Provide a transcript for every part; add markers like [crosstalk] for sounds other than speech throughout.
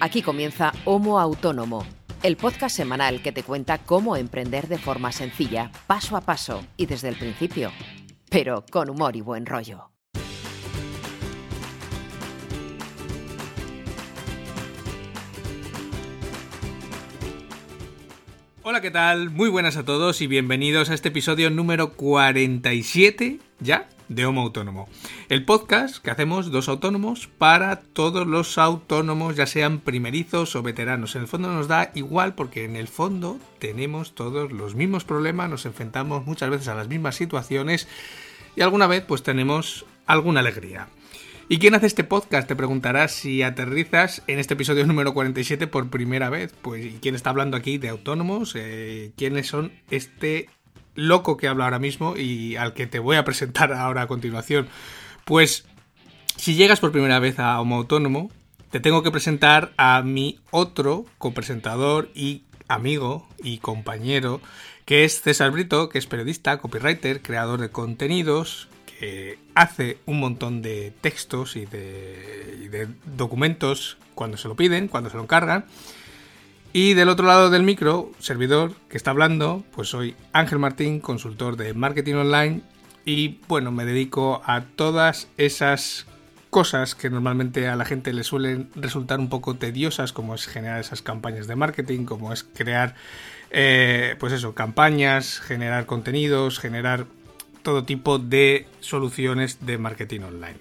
Aquí comienza Homo Autónomo, el podcast semanal que te cuenta cómo emprender de forma sencilla, paso a paso y desde el principio, pero con humor y buen rollo. Hola, ¿qué tal? Muy buenas a todos y bienvenidos a este episodio número 47 ya de Homo Autónomo. El podcast que hacemos dos autónomos para todos los autónomos, ya sean primerizos o veteranos. En el fondo nos da igual porque en el fondo tenemos todos los mismos problemas, nos enfrentamos muchas veces a las mismas situaciones y alguna vez pues tenemos alguna alegría. ¿Y quién hace este podcast? Te preguntarás si aterrizas en este episodio número 47 por primera vez. Pues, ¿y quién está hablando aquí de autónomos? Eh, ¿Quiénes son este loco que habla ahora mismo y al que te voy a presentar ahora a continuación? Pues, si llegas por primera vez a Homo Autónomo, te tengo que presentar a mi otro copresentador y amigo y compañero, que es César Brito, que es periodista, copywriter, creador de contenidos, hace un montón de textos y de, documentos cuando se lo piden, cuando se lo encargan. Y del otro lado del micro, servidor que está hablando, pues soy Ángel Martín, consultor de marketing online y bueno, me dedico a todas esas cosas que normalmente a la gente le suelen resultar un poco tediosas, como es generar esas campañas de marketing, como es crear, eh, pues eso, campañas, generar contenidos, generar todo tipo de soluciones de marketing online.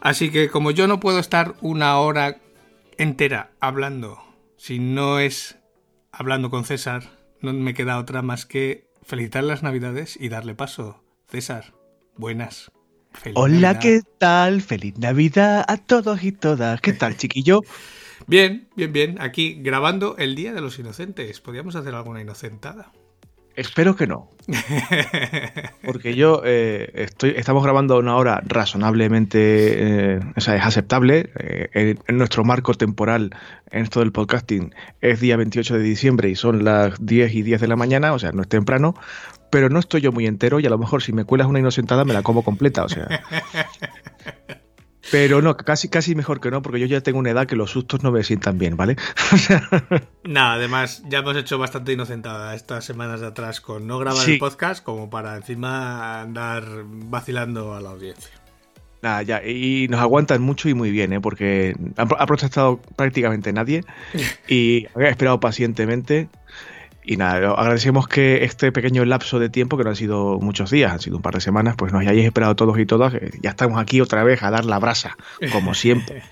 Así que como yo no puedo estar una hora entera hablando, si no es hablando con César, no me queda otra más que felicitar las navidades y darle paso. César, buenas. Hola, ¿qué tal? Feliz Navidad a todos y todas. ¿Qué tal, chiquillo? [laughs] Bien, bien, bien. Aquí grabando el Día de los Inocentes. ¿Podríamos hacer alguna inocentada? Espero que no. [laughs] Porque yo eh, estoy, estamos grabando a una hora razonablemente, eh, o sea, es aceptable. Eh, en, nuestro marco temporal en esto del podcasting es día 28 de diciembre y son las 10 y 10 de la mañana, o sea, no es temprano, pero no estoy yo muy entero y a lo mejor si me cuelas una inocentada me la como completa, o sea. [laughs] Pero no, casi, casi mejor que no, porque yo ya tengo una edad que los sustos no me sientan bien, ¿vale? [laughs] Nada, además, ya hemos hecho bastante inocentada estas semanas de atrás con no grabar el podcast, como para encima andar vacilando a la audiencia. Nada, ya, y nos aguantan mucho y muy bien, ¿eh? porque ha protestado prácticamente nadie [laughs] y había esperado pacientemente. Y nada, agradecemos que este pequeño lapso de tiempo, que no han sido muchos días, han sido un par de semanas, pues nos hayáis esperado todos y todas. Ya estamos aquí otra vez a dar la brasa, como [laughs] siempre.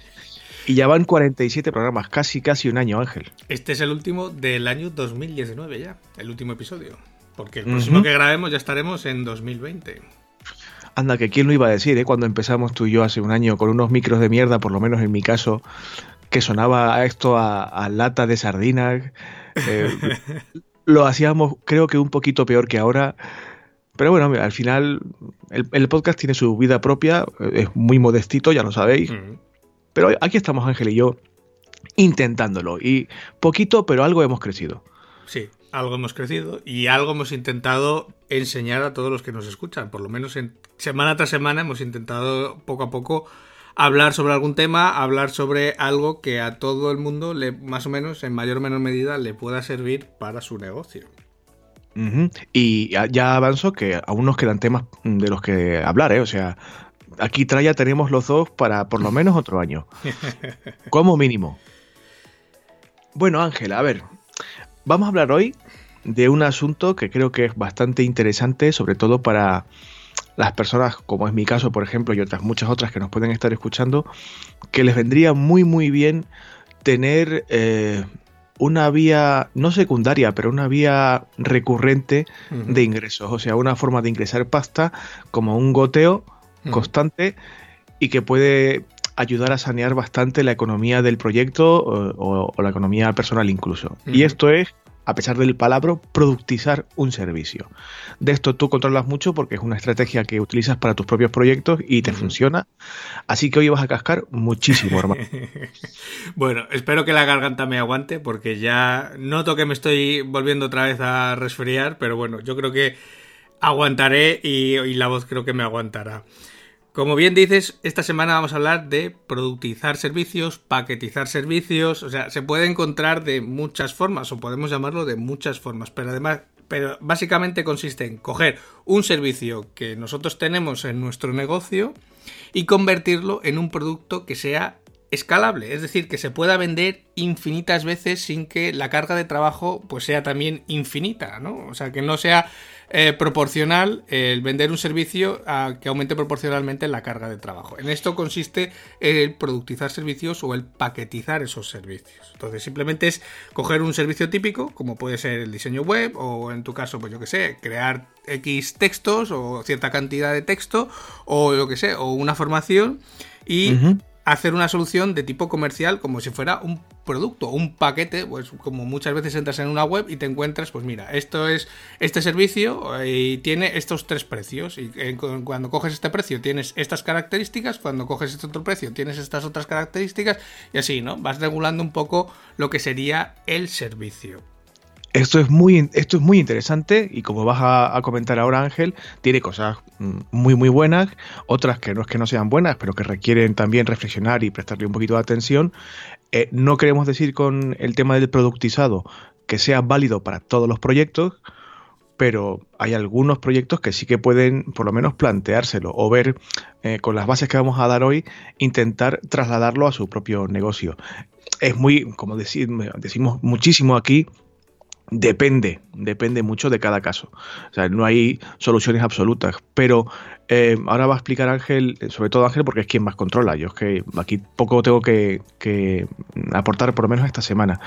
Y ya van 47 programas, casi casi un año, Ángel. Este es el último del año 2019 ya, el último episodio. Porque el próximo que grabemos ya estaremos en 2020. Anda, que quién lo iba a decir, ¿eh? Cuando empezamos tú y yo hace un año con unos micros de mierda, por lo menos en mi caso, que sonaba esto a, lata de sardinas. Eh, lo hacíamos, creo que un poquito peor que ahora. Pero bueno, al final el, podcast tiene su vida propia, es muy modestito, ya lo sabéis. Pero aquí estamos Ángel y yo intentándolo. Y poquito, pero algo hemos crecido. Sí, algo hemos crecido y algo hemos intentado enseñar a todos los que nos escuchan. Por lo menos en semana tras semana hemos intentado poco a poco hablar sobre algún tema, hablar sobre algo que a todo el mundo, le, más o menos, en mayor o menor medida, le pueda servir para su negocio. Y ya avanzo que aún nos quedan temas de los que hablar, ¿eh? O sea, aquí Traya tenemos los dos para por lo menos otro año. [laughs] Como mínimo. Bueno, Ángela, a ver, vamos a hablar hoy de un asunto que creo que es bastante interesante, sobre todo para las personas, como es mi caso, por ejemplo, y otras muchas otras que nos pueden estar escuchando, que les vendría muy, muy bien tener eh, una vía, no secundaria, pero una vía recurrente de ingresos, o sea, una forma de ingresar pasta como un goteo constante y que puede ayudar a sanear bastante la economía del proyecto o, la economía personal incluso. Y esto es a pesar del palabra, productizar un servicio. De esto tú controlas mucho porque es una estrategia que utilizas para tus propios proyectos y te funciona. Así que hoy vas a cascar muchísimo, hermano. [laughs] bueno, espero que la garganta me aguante porque ya noto que me estoy volviendo otra vez a resfriar, pero bueno, yo creo que aguantaré y, y la voz creo que me aguantará. Como bien dices, esta semana vamos a hablar de productizar servicios, paquetizar servicios, o sea, se puede encontrar de muchas formas o podemos llamarlo de muchas formas, pero además, pero básicamente consiste en coger un servicio que nosotros tenemos en nuestro negocio y convertirlo en un producto que sea escalable, es decir, que se pueda vender infinitas veces sin que la carga de trabajo pues sea también infinita, ¿no? O sea, que no sea eh, proporcional el vender un servicio a que aumente proporcionalmente la carga de trabajo. En esto consiste el productizar servicios o el paquetizar esos servicios. Entonces simplemente es coger un servicio típico, como puede ser el diseño web o en tu caso, pues yo que sé, crear X textos o cierta cantidad de texto o lo que sé, o una formación y hacer una solución de tipo comercial como si fuera un producto, un paquete, pues como muchas veces entras en una web y te encuentras, pues mira, esto es este servicio eh, y tiene estos tres precios y eh, cuando coges este precio tienes estas características, cuando coges este otro precio tienes estas otras características y así, ¿no? Vas regulando un poco lo que sería el servicio. Esto es, muy, esto es muy interesante y como vas a, comentar ahora Ángel, tiene cosas mm, muy muy buenas, otras que no es que no sean buenas, pero que requieren también reflexionar y prestarle un poquito de atención. Eh, no queremos decir con el tema del productizado que sea válido para todos los proyectos, pero hay algunos proyectos que sí que pueden por lo menos planteárselo o ver eh, con las bases que vamos a dar hoy, intentar trasladarlo a su propio negocio. Es muy, como decimos muchísimo aquí, Depende, depende mucho de cada caso. O sea, no hay soluciones absolutas. Pero eh, ahora va a explicar Ángel, sobre todo Ángel, porque es quien más controla. Yo es que aquí poco tengo que, aportar, por lo menos esta semana.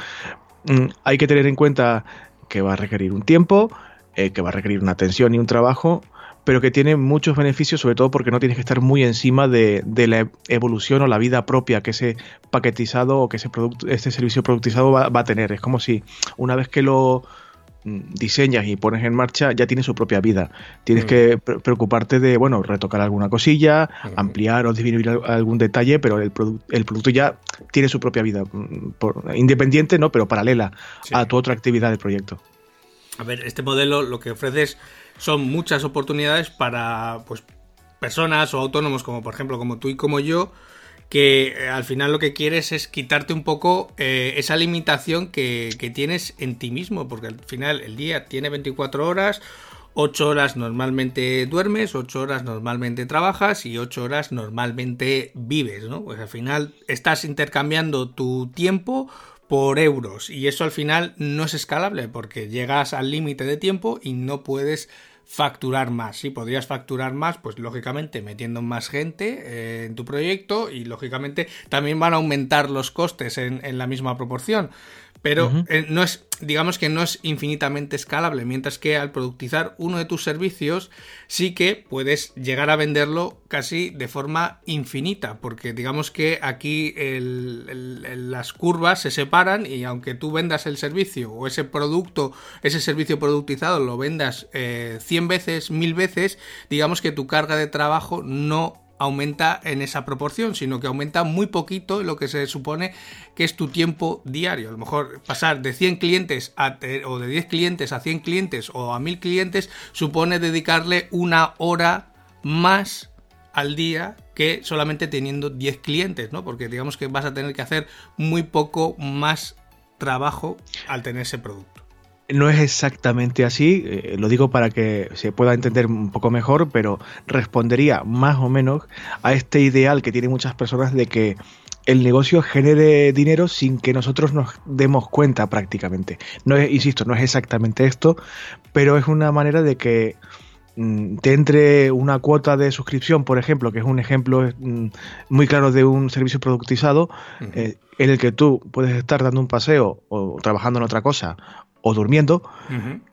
Mm, hay que tener en cuenta que va a requerir un tiempo, eh, que va a requerir una atención y un trabajo, pero que tiene muchos beneficios, sobre todo porque no tienes que estar muy encima de, la evolución o la vida propia que ese paquetizado o que ese producto, este servicio productizado va, a tener. Es como si una vez que lo mm, diseñas y pones en marcha, ya tiene su propia vida. Tienes mm. que preocuparte de, bueno, retocar alguna cosilla, ampliar o disminuir algún detalle, pero el, el producto ya tiene su propia vida, mm, independiente, ¿no? Pero paralela a tu otra actividad del proyecto. A ver, este modelo lo que ofrece es son muchas oportunidades para pues, personas o autónomos como por ejemplo como tú y como yo que eh, al final lo que quieres es quitarte un poco eh, esa limitación que, que, tienes en ti mismo, porque al final el día tiene 24 horas, 8 horas normalmente duermes, 8 horas normalmente trabajas y 8 horas normalmente vives, ¿no? Pues al final estás intercambiando tu tiempo por euros y eso al final no es escalable porque llegas al límite de tiempo y no puedes facturar más. Si podrías facturar más, pues lógicamente metiendo más gente eh, en tu proyecto y lógicamente también van a aumentar los costes en, en la misma proporción. Pero eh, no es, digamos que no es infinitamente escalable, mientras que al productizar uno de tus servicios sí que puedes llegar a venderlo casi de forma infinita, porque digamos que aquí las curvas se separan y aunque tú vendas el servicio o ese producto, ese servicio productizado lo vendas eh, 100 veces, 1000 veces, digamos que tu carga de trabajo no aumenta en esa proporción, sino que aumenta muy poquito lo que se supone que es tu tiempo diario. A lo mejor pasar de 100 clientes a, o de 10 clientes a 100 clientes o a 1000 clientes supone dedicarle una hora más al día que solamente teniendo 10 clientes, ¿no? Porque digamos que vas a tener que hacer muy poco más trabajo al tener ese producto. No es exactamente así, eh, lo digo para que se pueda entender un poco mejor, pero respondería más o menos a este ideal que tienen muchas personas de que el negocio genere dinero sin que nosotros nos demos cuenta prácticamente. No es, insisto, no es exactamente esto, pero es una manera de que mm, te entre una cuota de suscripción, por ejemplo, que es un ejemplo mm, muy claro de un servicio productizado, eh, en el que tú puedes estar dando un paseo o trabajando en otra cosa o durmiendo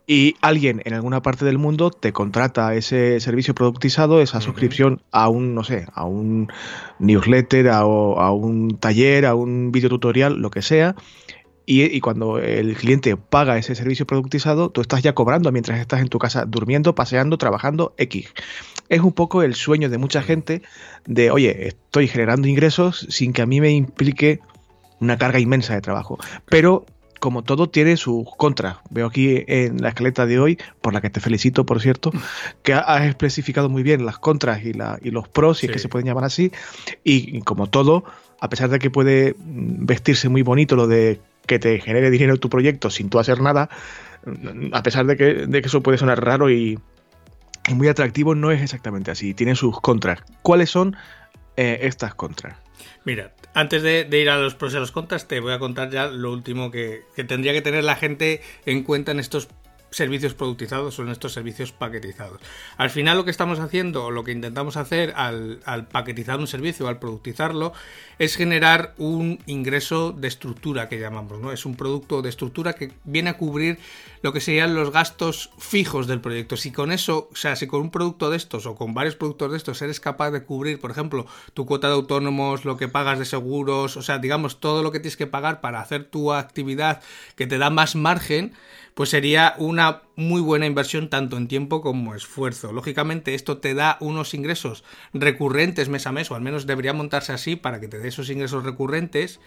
y alguien en alguna parte del mundo te contrata ese servicio productizado, esa suscripción a un, no sé, a un newsletter, a, un taller, a un videotutorial, lo que sea. Y, cuando el cliente paga ese servicio productizado, tú estás ya cobrando mientras estás en tu casa durmiendo, paseando, trabajando X. Es un poco el sueño de mucha gente de, oye, estoy generando ingresos sin que a mí me implique una carga inmensa de trabajo. Pero como todo, tiene sus contras. Veo aquí en la escaleta de hoy, por la que te felicito, por cierto, que has especificado muy bien las contras y, la, y los pros, si es que se pueden llamar así. Y, como todo, a pesar de que puede vestirse muy bonito lo de que te genere dinero tu proyecto sin tú hacer nada, a pesar de que, de que eso puede sonar raro y, muy atractivo, no es exactamente así. Tiene sus contras. ¿Cuáles son eh, estas contras? Mira, antes de, ir a los pros y a los contras, te voy a contar ya lo último que, tendría que tener la gente en cuenta en estos servicios productizados son estos servicios paquetizados. Al final lo que estamos haciendo o lo que intentamos hacer al, paquetizar un servicio, al productizarlo, es generar un ingreso de estructura que llamamos, ¿no? Es un producto de estructura que viene a cubrir lo que serían los gastos fijos del proyecto. Si con eso, o sea, si con un producto de estos o con varios productos de estos eres capaz de cubrir, por ejemplo, tu cuota de autónomos, lo que pagas de seguros, o sea, digamos, todo lo que tienes que pagar para hacer tu actividad que te da más margen, pues sería una muy buena inversión tanto en tiempo como esfuerzo. Lógicamente esto te da unos ingresos recurrentes mes a mes, o al menos debería montarse así para que te dé esos ingresos recurrentes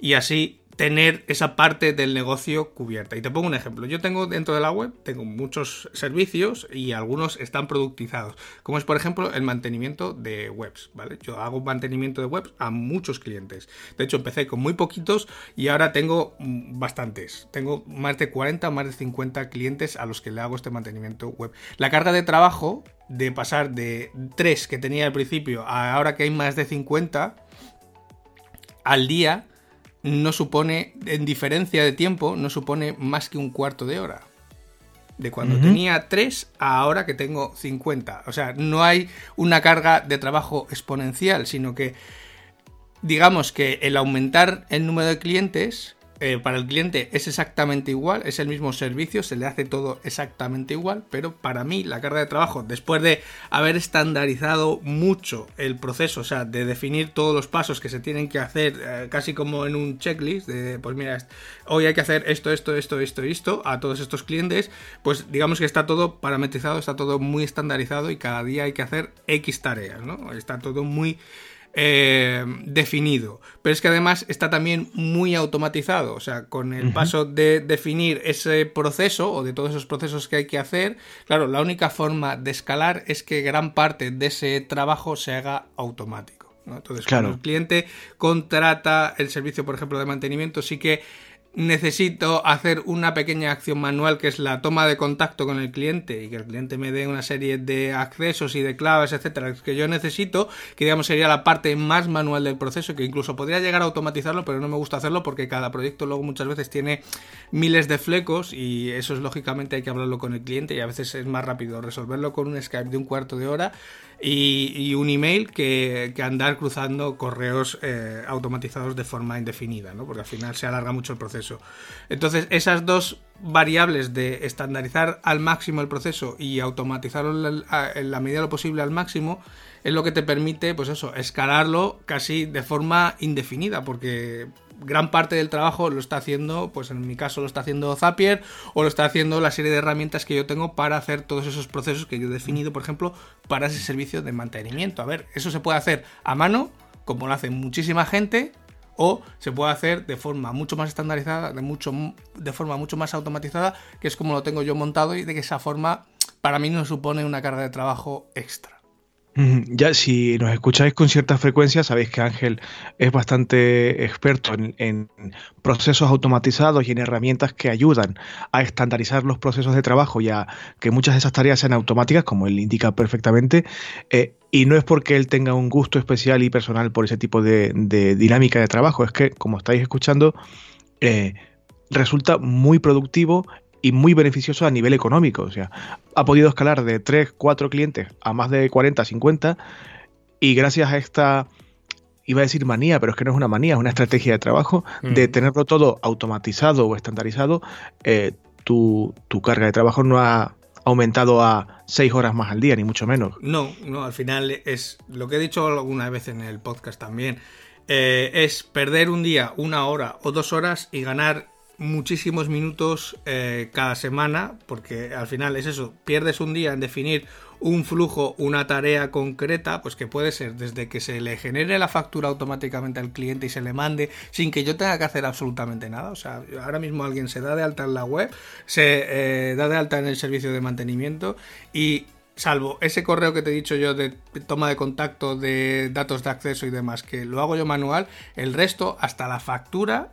y así tener esa parte del negocio cubierta. Y te pongo un ejemplo. Yo tengo dentro de la web, tengo muchos servicios y algunos están productizados, como es por ejemplo el mantenimiento de webs, ¿vale? Yo hago mantenimiento de webs a muchos clientes. De hecho, empecé con muy poquitos y ahora tengo mm, bastantes. Tengo más de 40, más de 50 clientes a los que le hago este mantenimiento web. La carga de trabajo de pasar de 3 que tenía al principio a ahora que hay más de 50 al día no supone, en diferencia de tiempo, no supone más que un cuarto de hora. De cuando tenía 3 a ahora que tengo 50. O sea, no hay una carga de trabajo exponencial, sino que digamos que el aumentar el número de clientes eh, para el cliente es exactamente igual, es el mismo servicio, se le hace todo exactamente igual, pero para mí la carga de trabajo, después de haber estandarizado mucho el proceso, o sea, de definir todos los pasos que se tienen que hacer, eh, casi como en un checklist, de pues mira, hoy hay que hacer esto, esto, esto, esto, esto, a todos estos clientes, pues digamos que está todo parametrizado, está todo muy estandarizado y cada día hay que hacer X tareas, ¿no? Está todo muy eh, definido. Pero es que además está también muy automatizado. O sea, con el paso de definir ese proceso o de todos esos procesos que hay que hacer, claro, la única forma de escalar es que gran parte de ese trabajo se haga automático. Entonces, cuando el cliente contrata el servicio, por ejemplo, de mantenimiento, sí que necesito hacer una pequeña acción manual que es la toma de contacto con el cliente y que el cliente me dé una serie de accesos y de claves, etcétera, que yo necesito, que digamos sería la parte más manual del proceso, que incluso podría llegar a automatizarlo, pero no me gusta hacerlo porque cada proyecto luego muchas veces tiene miles de flecos y eso es lógicamente hay que hablarlo con el cliente y a veces es más rápido resolverlo con un Skype de un cuarto de hora y, un email que, andar cruzando correos eh, automatizados de forma indefinida, ¿no? porque al final se alarga mucho el proceso. Entonces, esas dos variables de estandarizar al máximo el proceso y automatizarlo en la medida de lo posible al máximo es lo que te permite, pues eso, escalarlo casi de forma indefinida, porque gran parte del trabajo lo está haciendo, pues en mi caso lo está haciendo Zapier o lo está haciendo la serie de herramientas que yo tengo para hacer todos esos procesos que yo he definido, por ejemplo, para ese servicio de mantenimiento. A ver, eso se puede hacer a mano, como lo hace muchísima gente, o se puede hacer de forma mucho más estandarizada, de, mucho, de forma mucho más automatizada, que es como lo tengo yo montado y de que esa forma para mí no supone una carga de trabajo extra. Ya, si nos escucháis con cierta frecuencia, sabéis que Ángel es bastante experto en, procesos automatizados y en herramientas que ayudan a estandarizar los procesos de trabajo y a que muchas de esas tareas sean automáticas, como él indica perfectamente. Eh, y no es porque él tenga un gusto especial y personal por ese tipo de, dinámica de trabajo, es que, como estáis escuchando, eh, resulta muy productivo y muy beneficioso a nivel económico. O sea, ha podido escalar de 3, 4 clientes a más de 40, 50 y gracias a esta, iba a decir manía, pero es que no es una manía, es una estrategia de trabajo, de mm. tenerlo todo automatizado o estandarizado, eh, tu, carga de trabajo no ha aumentado a 6 horas más al día, ni mucho menos. No, no, al final es lo que he dicho alguna vez en el podcast también. Eh, es perder un día, una hora o dos horas y ganar muchísimos minutos eh, cada semana, porque al final es eso, pierdes un día en definir un flujo, una tarea concreta, pues que puede ser desde que se le genere la factura automáticamente al cliente y se le mande sin que yo tenga que hacer absolutamente nada. O sea, ahora mismo alguien se da de alta en la web, se eh, da de alta en el servicio de mantenimiento y salvo ese correo que te he dicho yo de toma de contacto, de datos de acceso y demás, que lo hago yo manual, el resto, hasta la factura,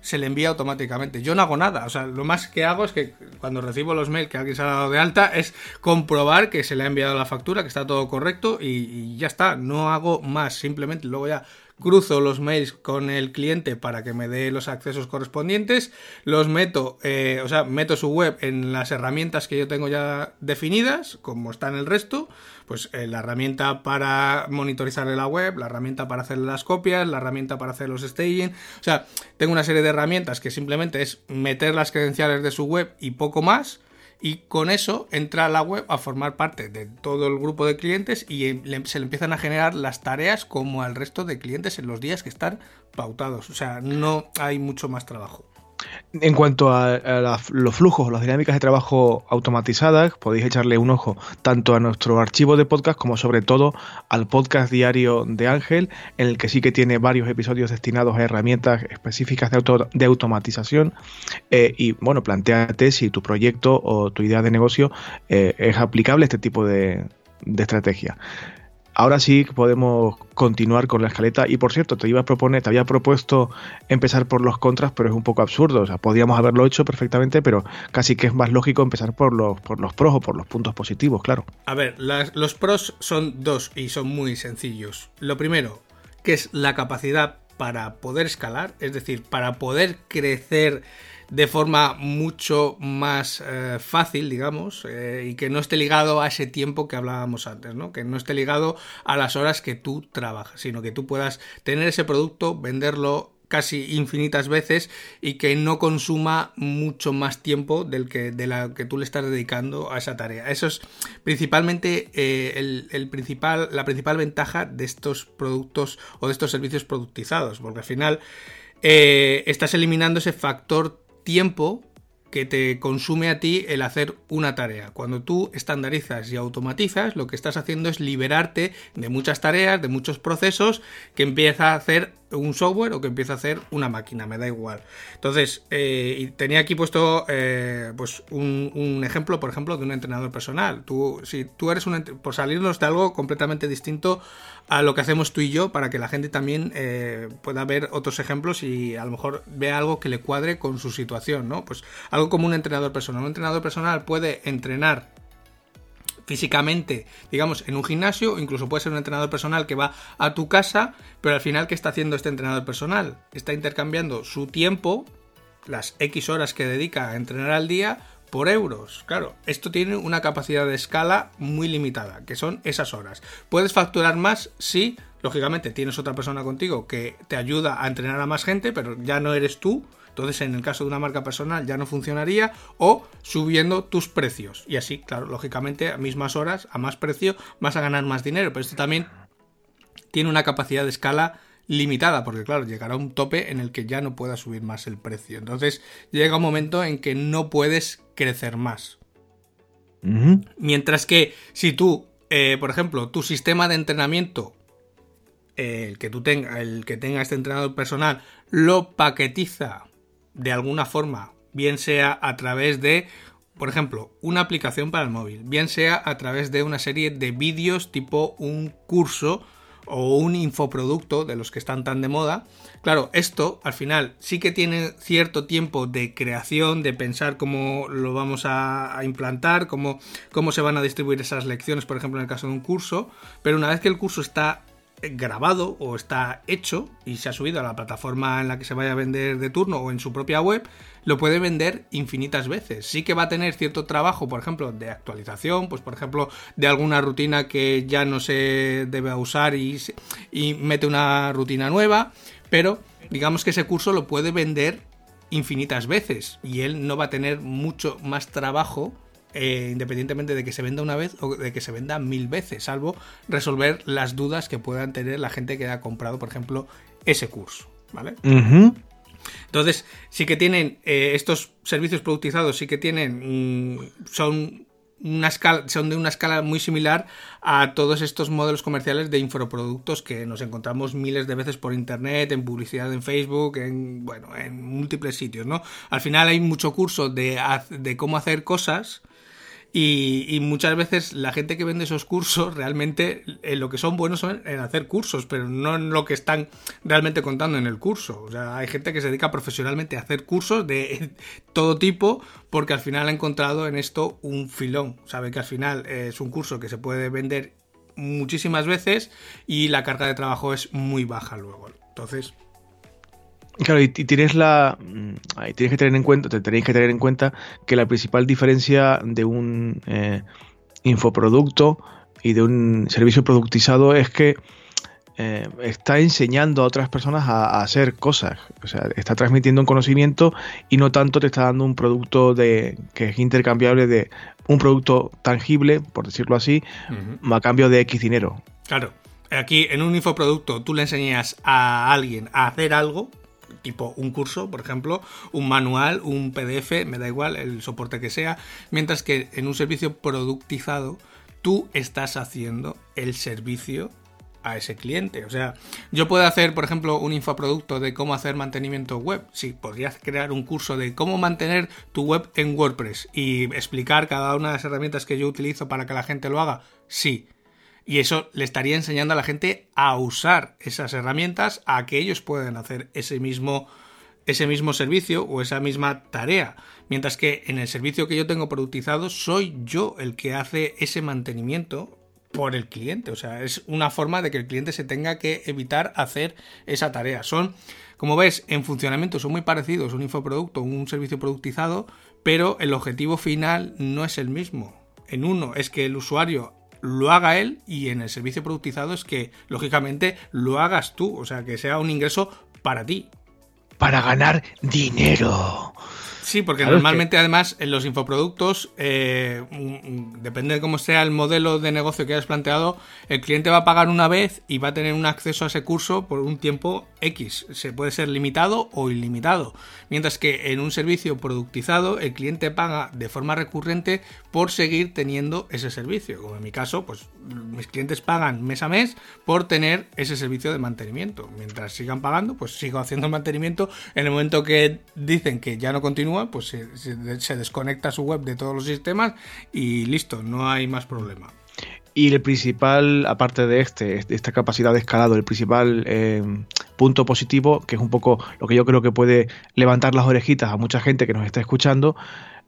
se le envía automáticamente. Yo no hago nada. O sea, lo más que hago es que cuando recibo los mails que alguien se ha dado de alta es comprobar que se le ha enviado la factura, que está todo correcto y, ya está. No hago más. Simplemente luego ya cruzo los mails con el cliente para que me dé los accesos correspondientes, los meto, eh, o sea, meto su web en las herramientas que yo tengo ya definidas, como está en el resto, pues eh, la herramienta para monitorizar la web, la herramienta para hacer las copias, la herramienta para hacer los staging, o sea, tengo una serie de herramientas que simplemente es meter las credenciales de su web y poco más, y con eso entra a la web a formar parte de todo el grupo de clientes y se le empiezan a generar las tareas como al resto de clientes en los días que están pautados. O sea, no hay mucho más trabajo. En cuanto a, los flujos, las dinámicas de trabajo automatizadas, podéis echarle un ojo tanto a nuestro archivo de podcast como sobre todo al podcast diario de Ángel, en el que sí que tiene varios episodios destinados a herramientas específicas de, automatización. Eh, y bueno, planteate si tu proyecto o tu idea de negocio eh, es aplicable a este tipo de, de estrategia. Ahora sí podemos continuar con la escaleta. Y por cierto, te iba a proponer, te había propuesto empezar por los contras, pero es un poco absurdo. O sea, podríamos haberlo hecho perfectamente, pero casi que es más lógico empezar por los, por los pros o por los puntos positivos, claro. A ver, los pros son dos y son muy sencillos. Lo primero, que es la capacidad para poder escalar, es decir, para poder crecer de forma mucho más eh, fácil, digamos, eh, y que no esté ligado a ese tiempo que hablábamos antes, ¿no? Que no esté ligado a las horas que tú trabajas, sino que tú puedas tener ese producto, venderlo casi infinitas veces y que no consuma mucho más tiempo del que de la que tú le estás dedicando a esa tarea. Eso es principalmente eh, el, principal, la principal ventaja de estos productos o de estos servicios productizados, porque al final estás eliminando ese factor tiempo que te consume a ti el hacer una tarea. Cuando tú estandarizas y automatizas, lo que estás haciendo es liberarte de muchas tareas, de muchos procesos que empieza a hacer un software o que empieza a hacer una máquina, me da igual. Entonces, eh, tenía aquí puesto eh, pues un, ejemplo, por ejemplo, de un entrenador personal. Tú, si tú eres un por salirnos de algo completamente distinto a lo que hacemos tú y yo, para que la gente también eh, pueda ver otros ejemplos y a lo mejor vea algo que le cuadre con su situación, ¿no? Pues algo como un entrenador personal. Un entrenador personal puede entrenar físicamente, digamos, en un gimnasio, incluso puede ser un entrenador personal que va a tu casa, pero al final, ¿qué está haciendo este entrenador personal? Está intercambiando su tiempo, las X horas que dedica a entrenar al día, por euros. Claro, esto tiene una capacidad de escala muy limitada, que son esas horas. ¿Puedes facturar más? Sí, lógicamente tienes otra persona contigo que te ayuda a entrenar a más gente, pero ya no eres tú entonces, en el caso de una marca personal ya no funcionaría o subiendo tus precios. Y así, claro, lógicamente a mismas horas, a más precio, vas a ganar más dinero. Pero esto también tiene una capacidad de escala limitada, porque claro, llegará un tope en el que ya no pueda subir más el precio. Entonces, llega un momento en que no puedes crecer más. Mientras que si tú, eh, por ejemplo, tu sistema de entrenamiento el que tú tenga, el que tenga este entrenador personal, lo paquetiza de alguna forma, bien sea a través de, por ejemplo, una aplicación para el móvil, bien sea a través de una serie de vídeos tipo un curso o un infoproducto de los que están tan de moda. Claro, esto al final sí que tiene cierto tiempo de creación, de pensar cómo lo vamos a, implantar, cómo, cómo se van a distribuir esas lecciones, por ejemplo, en el caso de un curso, pero una vez que el curso está grabado o está hecho y se ha subido a la plataforma en la que se vaya a vender de turno o en su propia web, lo puede vender infinitas veces. Sí que va a tener cierto trabajo, por ejemplo, de actualización, pues por ejemplo, de alguna rutina que ya no se debe usar y, y mete una rutina nueva, pero digamos que ese curso lo puede vender infinitas veces y él no va a tener mucho más trabajo eh, independientemente de que se venda una vez o de que se venda mil veces, salvo resolver las dudas que puedan tener la gente que ha comprado, por ejemplo, ese curso, ¿vale? Entonces, sí que tienen eh, estos servicios productizados, sí que tienen, mm, son una escala, son de una escala muy similar a todos estos modelos comerciales de infoproductos que nos encontramos miles de veces por internet, en publicidad en Facebook, en bueno, en múltiples sitios, ¿no? Al final hay mucho curso de, de cómo hacer cosas y, muchas veces la gente que vende esos cursos realmente en eh, lo que son buenos son en hacer cursos, pero no en lo que están realmente contando en el curso. O sea, hay gente que se dedica profesionalmente a hacer cursos de [laughs] todo tipo porque al final ha encontrado en esto un filón. Sabe que al final es un curso que se puede vender muchísimas veces y la carga de trabajo es muy baja luego. Entonces, Claro, y, tienes la. Mm, tienes que tener en cuenta, te tenéis que tener en cuenta que la principal diferencia de un eh, infoproducto y de un servicio productizado es que eh, está enseñando a otras personas a, hacer cosas. O sea, está transmitiendo un conocimiento y no tanto te está dando un producto de que es intercambiable de un producto tangible, por decirlo así, a cambio de X dinero. Claro. Aquí en un infoproducto tú le enseñas a alguien a hacer algo tipo un curso, por ejemplo, un manual, un PDF, me da igual el soporte que sea, mientras que en un servicio productizado tú estás haciendo el servicio a ese cliente. O sea, yo puedo hacer, por ejemplo, un infoproducto de cómo hacer mantenimiento web. Sí, podrías crear un curso de cómo mantener tu web en WordPress y explicar cada una de las herramientas que yo utilizo para que la gente lo haga. Sí. Y eso le estaría enseñando a la gente a usar esas herramientas, a que ellos puedan hacer ese mismo, ese mismo servicio o esa misma tarea. Mientras que en el servicio que yo tengo productizado soy yo el que hace ese mantenimiento por el cliente. O sea, es una forma de que el cliente se tenga que evitar hacer esa tarea. Son, como ves, en funcionamiento son muy parecidos, un infoproducto, un servicio productizado, pero el objetivo final no es el mismo. En uno es que el usuario lo haga él y en el servicio productizado es que, lógicamente, lo hagas tú, o sea, que sea un ingreso para ti. Para ganar dinero. Sí, porque normalmente además en los infoproductos, eh, depende de cómo sea el modelo de negocio que hayas planteado, el cliente va a pagar una vez y va a tener un acceso a ese curso por un tiempo X. Se puede ser limitado o ilimitado. Mientras que en un servicio productizado, el cliente paga de forma recurrente por seguir teniendo ese servicio. Como en mi caso, pues mis clientes pagan mes a mes por tener ese servicio de mantenimiento. Mientras sigan pagando, pues sigo haciendo mantenimiento. En el momento que dicen que ya no continúa, pues se, desconecta su web de todos los sistemas y listo, no hay más problema. Y el principal, aparte de este, esta capacidad de escalado, el principal eh, punto positivo, que es un poco lo que yo creo que puede levantar las orejitas a mucha gente que nos está escuchando,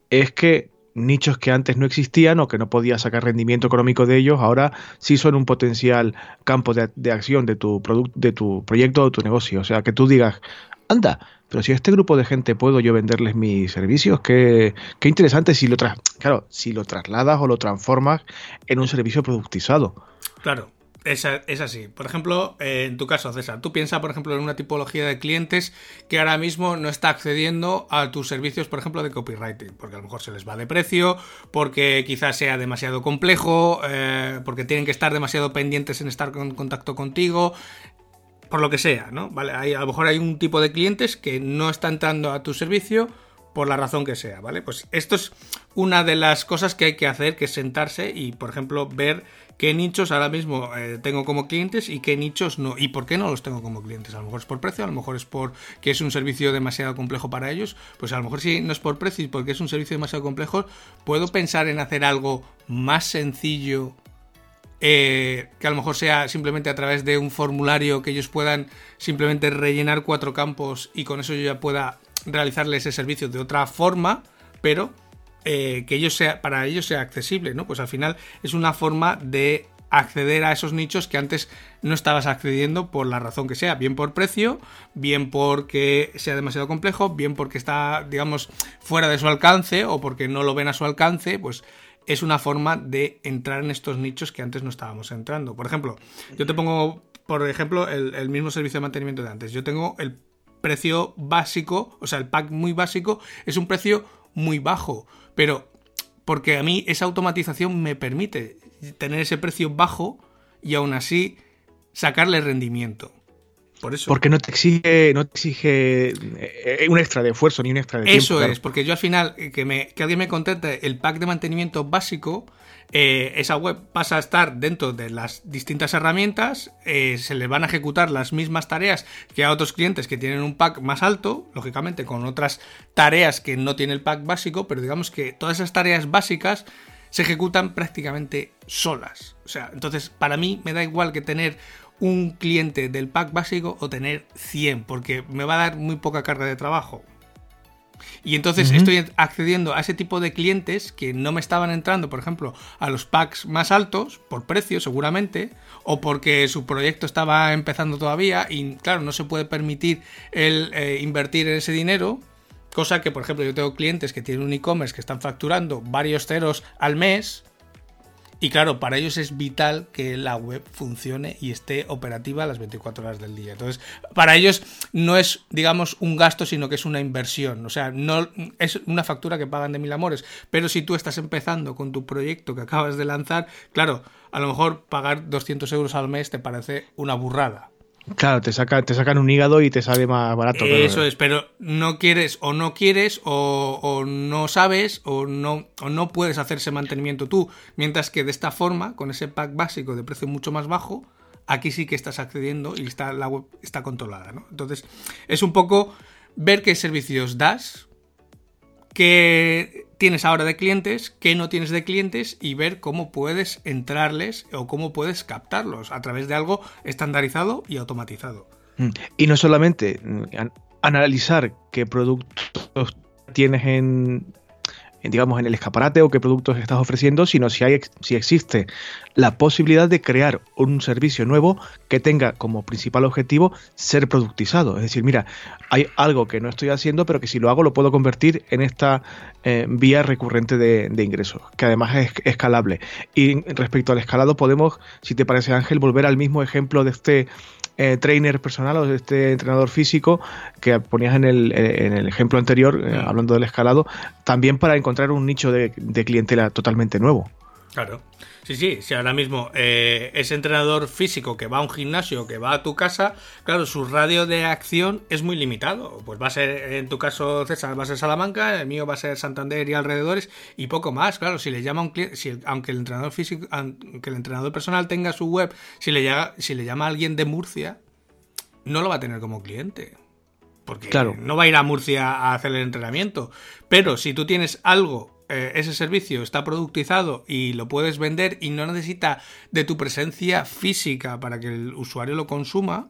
es que nichos que antes no existían o que no podía sacar rendimiento económico de ellos, ahora sí son un potencial campo de, acción de tu, de tu proyecto o tu negocio. O sea, que tú digas, anda, pero si a este grupo de gente puedo yo venderles mis servicios, qué, qué interesante si lo, claro, si lo trasladas o lo transformas en un servicio productizado. Claro, es, es, así. Por ejemplo, eh, en tu caso, César, tú piensas, por ejemplo, en una tipología de clientes que ahora mismo no está accediendo a tus servicios, por ejemplo, de copywriting, porque a lo mejor se les va de precio, porque quizás sea demasiado complejo, eh, porque tienen que estar demasiado pendientes en estar en contacto contigo, por lo que sea, ¿no? Vale, hay, a lo mejor hay un tipo de clientes que no están entrando a tu servicio por la razón que sea, ¿vale? Pues esto es una de las cosas que hay que hacer, que es sentarse y, por ejemplo, ver qué nichos ahora mismo eh, tengo como clientes y qué nichos no. ¿Y por qué no los tengo como clientes? A lo mejor es por precio, a lo mejor es porque es un servicio demasiado complejo para ellos. Pues a lo mejor si no es por precio y porque es un servicio demasiado complejo, puedo pensar en hacer algo más sencillo eh, que a lo mejor sea simplemente a través de un formulario que ellos puedan simplemente rellenar cuatro campos y con eso yo ya pueda realizarle ese servicio de otra forma, pero eh, que ellos sea, para ellos sea accesible, ¿no? Pues al final es una forma de acceder a esos nichos que antes no estabas accediendo por la razón que sea, bien por precio, bien porque sea demasiado complejo, bien porque está, digamos, fuera de su alcance o porque no lo ven a su alcance, pues es una forma de entrar en estos nichos que antes no estábamos entrando. Por ejemplo, yo te pongo, por ejemplo, el, mismo servicio de mantenimiento de antes. Yo tengo el precio básico, o sea, el pack muy básico, es un precio muy bajo, pero porque a mí esa automatización me permite tener ese precio bajo y aún así sacarle rendimiento. Por eso. Porque no te exige, no te exige eh, un extra de esfuerzo ni un extra de tiempo. Eso es, porque yo al final, eh, que, me, que alguien me conteste el pack de mantenimiento básico, eh, esa web pasa a estar dentro de las distintas herramientas, se le van a ejecutar las mismas tareas que a otros clientes que tienen un pack más alto, lógicamente con otras tareas que no tiene el pack básico, pero digamos que todas esas tareas básicas se ejecutan prácticamente solas. O sea, entonces para mí me da igual que tener un cliente del pack básico o tener 100, porque me va a dar muy poca carga de trabajo. Y entonces estoy accediendo a ese tipo de clientes que no me estaban entrando, por ejemplo, a los packs más altos, por precio seguramente, o porque su proyecto estaba empezando todavía y claro, no se puede permitir el eh, invertir en ese dinero. Cosa que, por ejemplo, yo tengo clientes que tienen un e-commerce que están facturando varios ceros al mes y claro, para ellos es vital que la web funcione y esté operativa las 24 horas del día. Entonces, para ellos no es, digamos, un gasto, sino que es una inversión. O sea, no es una factura que pagan de mil amores. Pero si tú estás empezando con tu proyecto que acabas de lanzar, claro, a lo mejor pagar 200 euros al mes te parece una burrada. Claro, te, saca, te sacan un hígado y te sale más barato. Eso es, pero no quieres o no quieres o, no sabes o no, o no puedes hacerse mantenimiento tú. Mientras que de esta forma, con ese pack básico de precio mucho más bajo, aquí sí que estás accediendo y está, la web está controlada. ¿no? Entonces, es un poco ver qué servicios das, qué tienes ahora de clientes, qué no tienes de clientes y ver cómo puedes entrarles o cómo puedes captarlos a través de algo estandarizado y automatizado. Mm. Y no solamente mm, analizar qué productos tienes en, digamos, en el escaparate o qué productos estás ofreciendo, sino si, hay, si existe la posibilidad de crear un servicio nuevo que tenga como principal objetivo ser productizado. Es decir, mira, hay algo que no estoy haciendo, pero que si lo hago lo puedo convertir en esta eh, vía recurrente de, ingresos, que además es escalable. Y respecto al escalado, podemos, si te parece Ángel, volver al mismo ejemplo de este eh, trainer personal o de este entrenador físico que ponías en el, eh, en el ejemplo anterior, hablando del escalado, también para encontrar un nicho de clientela totalmente nuevo. Claro. Sí, sí, si ahora mismo eh, ese entrenador físico que va a un gimnasio, que va a tu casa, claro, su radio de acción es muy limitado. Pues va a ser, en tu caso, César, va a ser Salamanca, el mío va a ser Santander y alrededores, y poco más. Claro, si le llama a un cliente, si, aunque el entrenador físico, aunque el entrenador personal tenga su web, si le, llega, si le llama a alguien de Murcia, no lo va a tener como cliente. Porque claro. no va a ir a Murcia a hacer el entrenamiento. Pero si tú tienes algo eh, ese servicio está productizado y lo puedes vender y no necesita de tu presencia física para que el usuario lo consuma,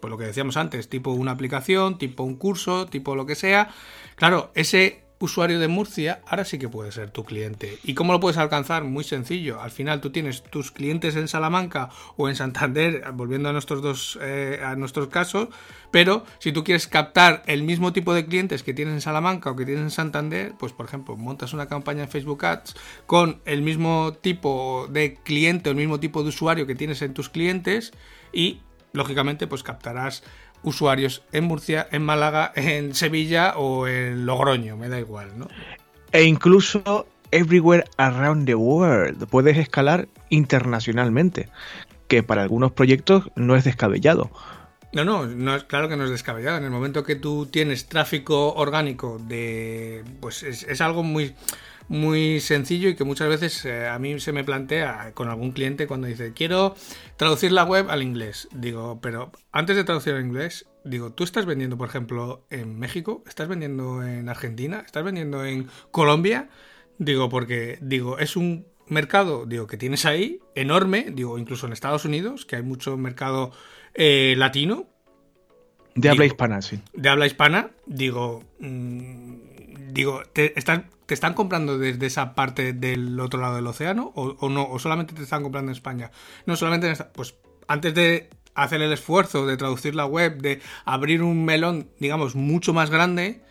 pues lo que decíamos antes, tipo una aplicación, tipo un curso, tipo lo que sea, claro, ese usuario de Murcia, ahora sí que puede ser tu cliente. ¿Y cómo lo puedes alcanzar? Muy sencillo. Al final tú tienes tus clientes en Salamanca o en Santander, volviendo a nuestros dos eh, a nuestros casos, pero si tú quieres captar el mismo tipo de clientes que tienes en Salamanca o que tienes en Santander, pues por ejemplo, montas una campaña en Facebook Ads con el mismo tipo de cliente o el mismo tipo de usuario que tienes en tus clientes y lógicamente pues captarás usuarios en Murcia, en Málaga, en Sevilla o en Logroño, me da igual, ¿no? E incluso everywhere around the world. Puedes escalar internacionalmente, que para algunos proyectos no es descabellado. No, no, no es claro que no es descabellado. En el momento que tú tienes tráfico orgánico de, pues es algo muy muy sencillo y que muchas veces eh, a mí se me plantea con algún cliente cuando dice quiero traducir la web al inglés. Digo, pero antes de traducir al inglés, digo, tú estás vendiendo, por ejemplo, en México, estás vendiendo en Argentina, estás vendiendo en Colombia. Digo, porque digo, es un mercado, digo, que tienes ahí enorme, digo, incluso en Estados Unidos, que hay mucho mercado eh, latino. De habla hispana, sí. De habla hispana, digo, mm, digo, te están ¿Te están comprando desde esa parte del otro lado del océano o, no? ¿O solamente te están comprando en España? No solamente en esta, Pues antes de hacer el esfuerzo de traducir la web, de abrir un melón, digamos, mucho más grande,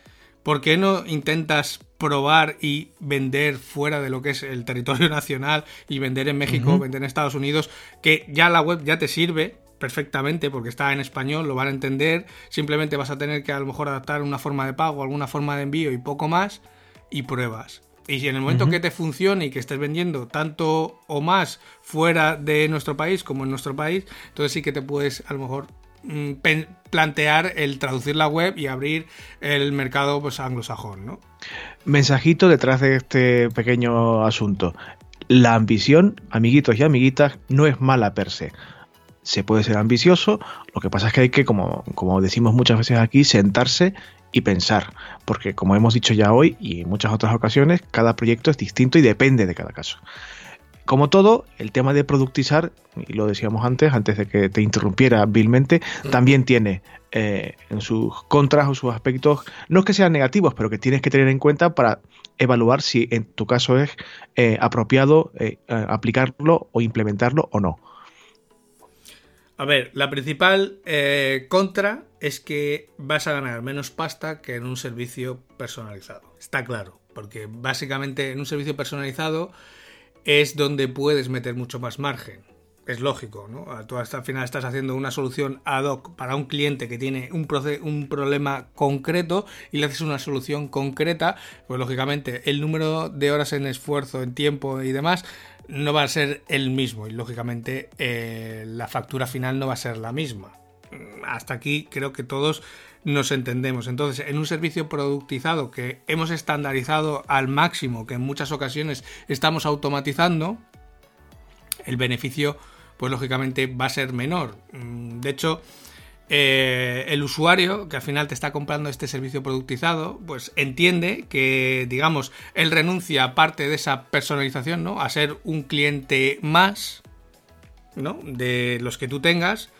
¿por qué no intentas probar y vender fuera de lo que es el territorio [laughs] nacional y vender en México, vender en Estados Unidos, que ya la web ya te sirve perfectamente porque está en español, lo van a entender, simplemente vas a tener que a lo mejor adaptar una forma de pago, alguna forma de envío y poco más, y pruebas. Y si en el momento que te funcione y que estés vendiendo tanto o más fuera de nuestro país como en nuestro país, entonces sí que te puedes a lo mejor mm, plantear el traducir la web y abrir el mercado pues, anglosajón, ¿no? Mensajito detrás de este pequeño asunto. La ambición, amiguitos y amiguitas, no es mala per se. Se puede ser ambicioso, lo que pasa es que hay que, como, como decimos muchas veces aquí, sentarse y pensar, porque como hemos dicho ya hoy y en muchas otras ocasiones, cada proyecto es distinto y depende de cada caso. Como todo, el tema de productizar, y lo decíamos antes, antes de que te interrumpiera vilmente, también tiene eh, en sus contras o sus aspectos, no es que sean negativos, pero que tienes que tener en cuenta para evaluar si en tu caso es eh, apropiado eh, aplicarlo o implementarlo o no. A ver, la principal contra es que vas a ganar menos pasta que en un servicio personalizado. Está claro, porque básicamente en un servicio personalizado es donde puedes meter mucho más margen. Es lógico, ¿no? Tú hasta al final estás haciendo una solución ad hoc para un cliente que tiene un, un problema concreto y le haces una solución concreta, pues lógicamente el número de horas en esfuerzo, en tiempo y demás no va a ser el mismo y lógicamente eh, la factura final no va a ser la misma. Hasta aquí creo que todos nos entendemos. Entonces, en un servicio productizado que hemos estandarizado al máximo, que en muchas ocasiones estamos automatizando, el beneficio, pues lógicamente va a ser menor. Mm, de hecho, eh, el usuario que al final te está comprando este servicio productizado, pues entiende que, digamos, él renuncia a parte de esa personalización, ¿no? A ser un cliente más, ¿no? De los que tú tengas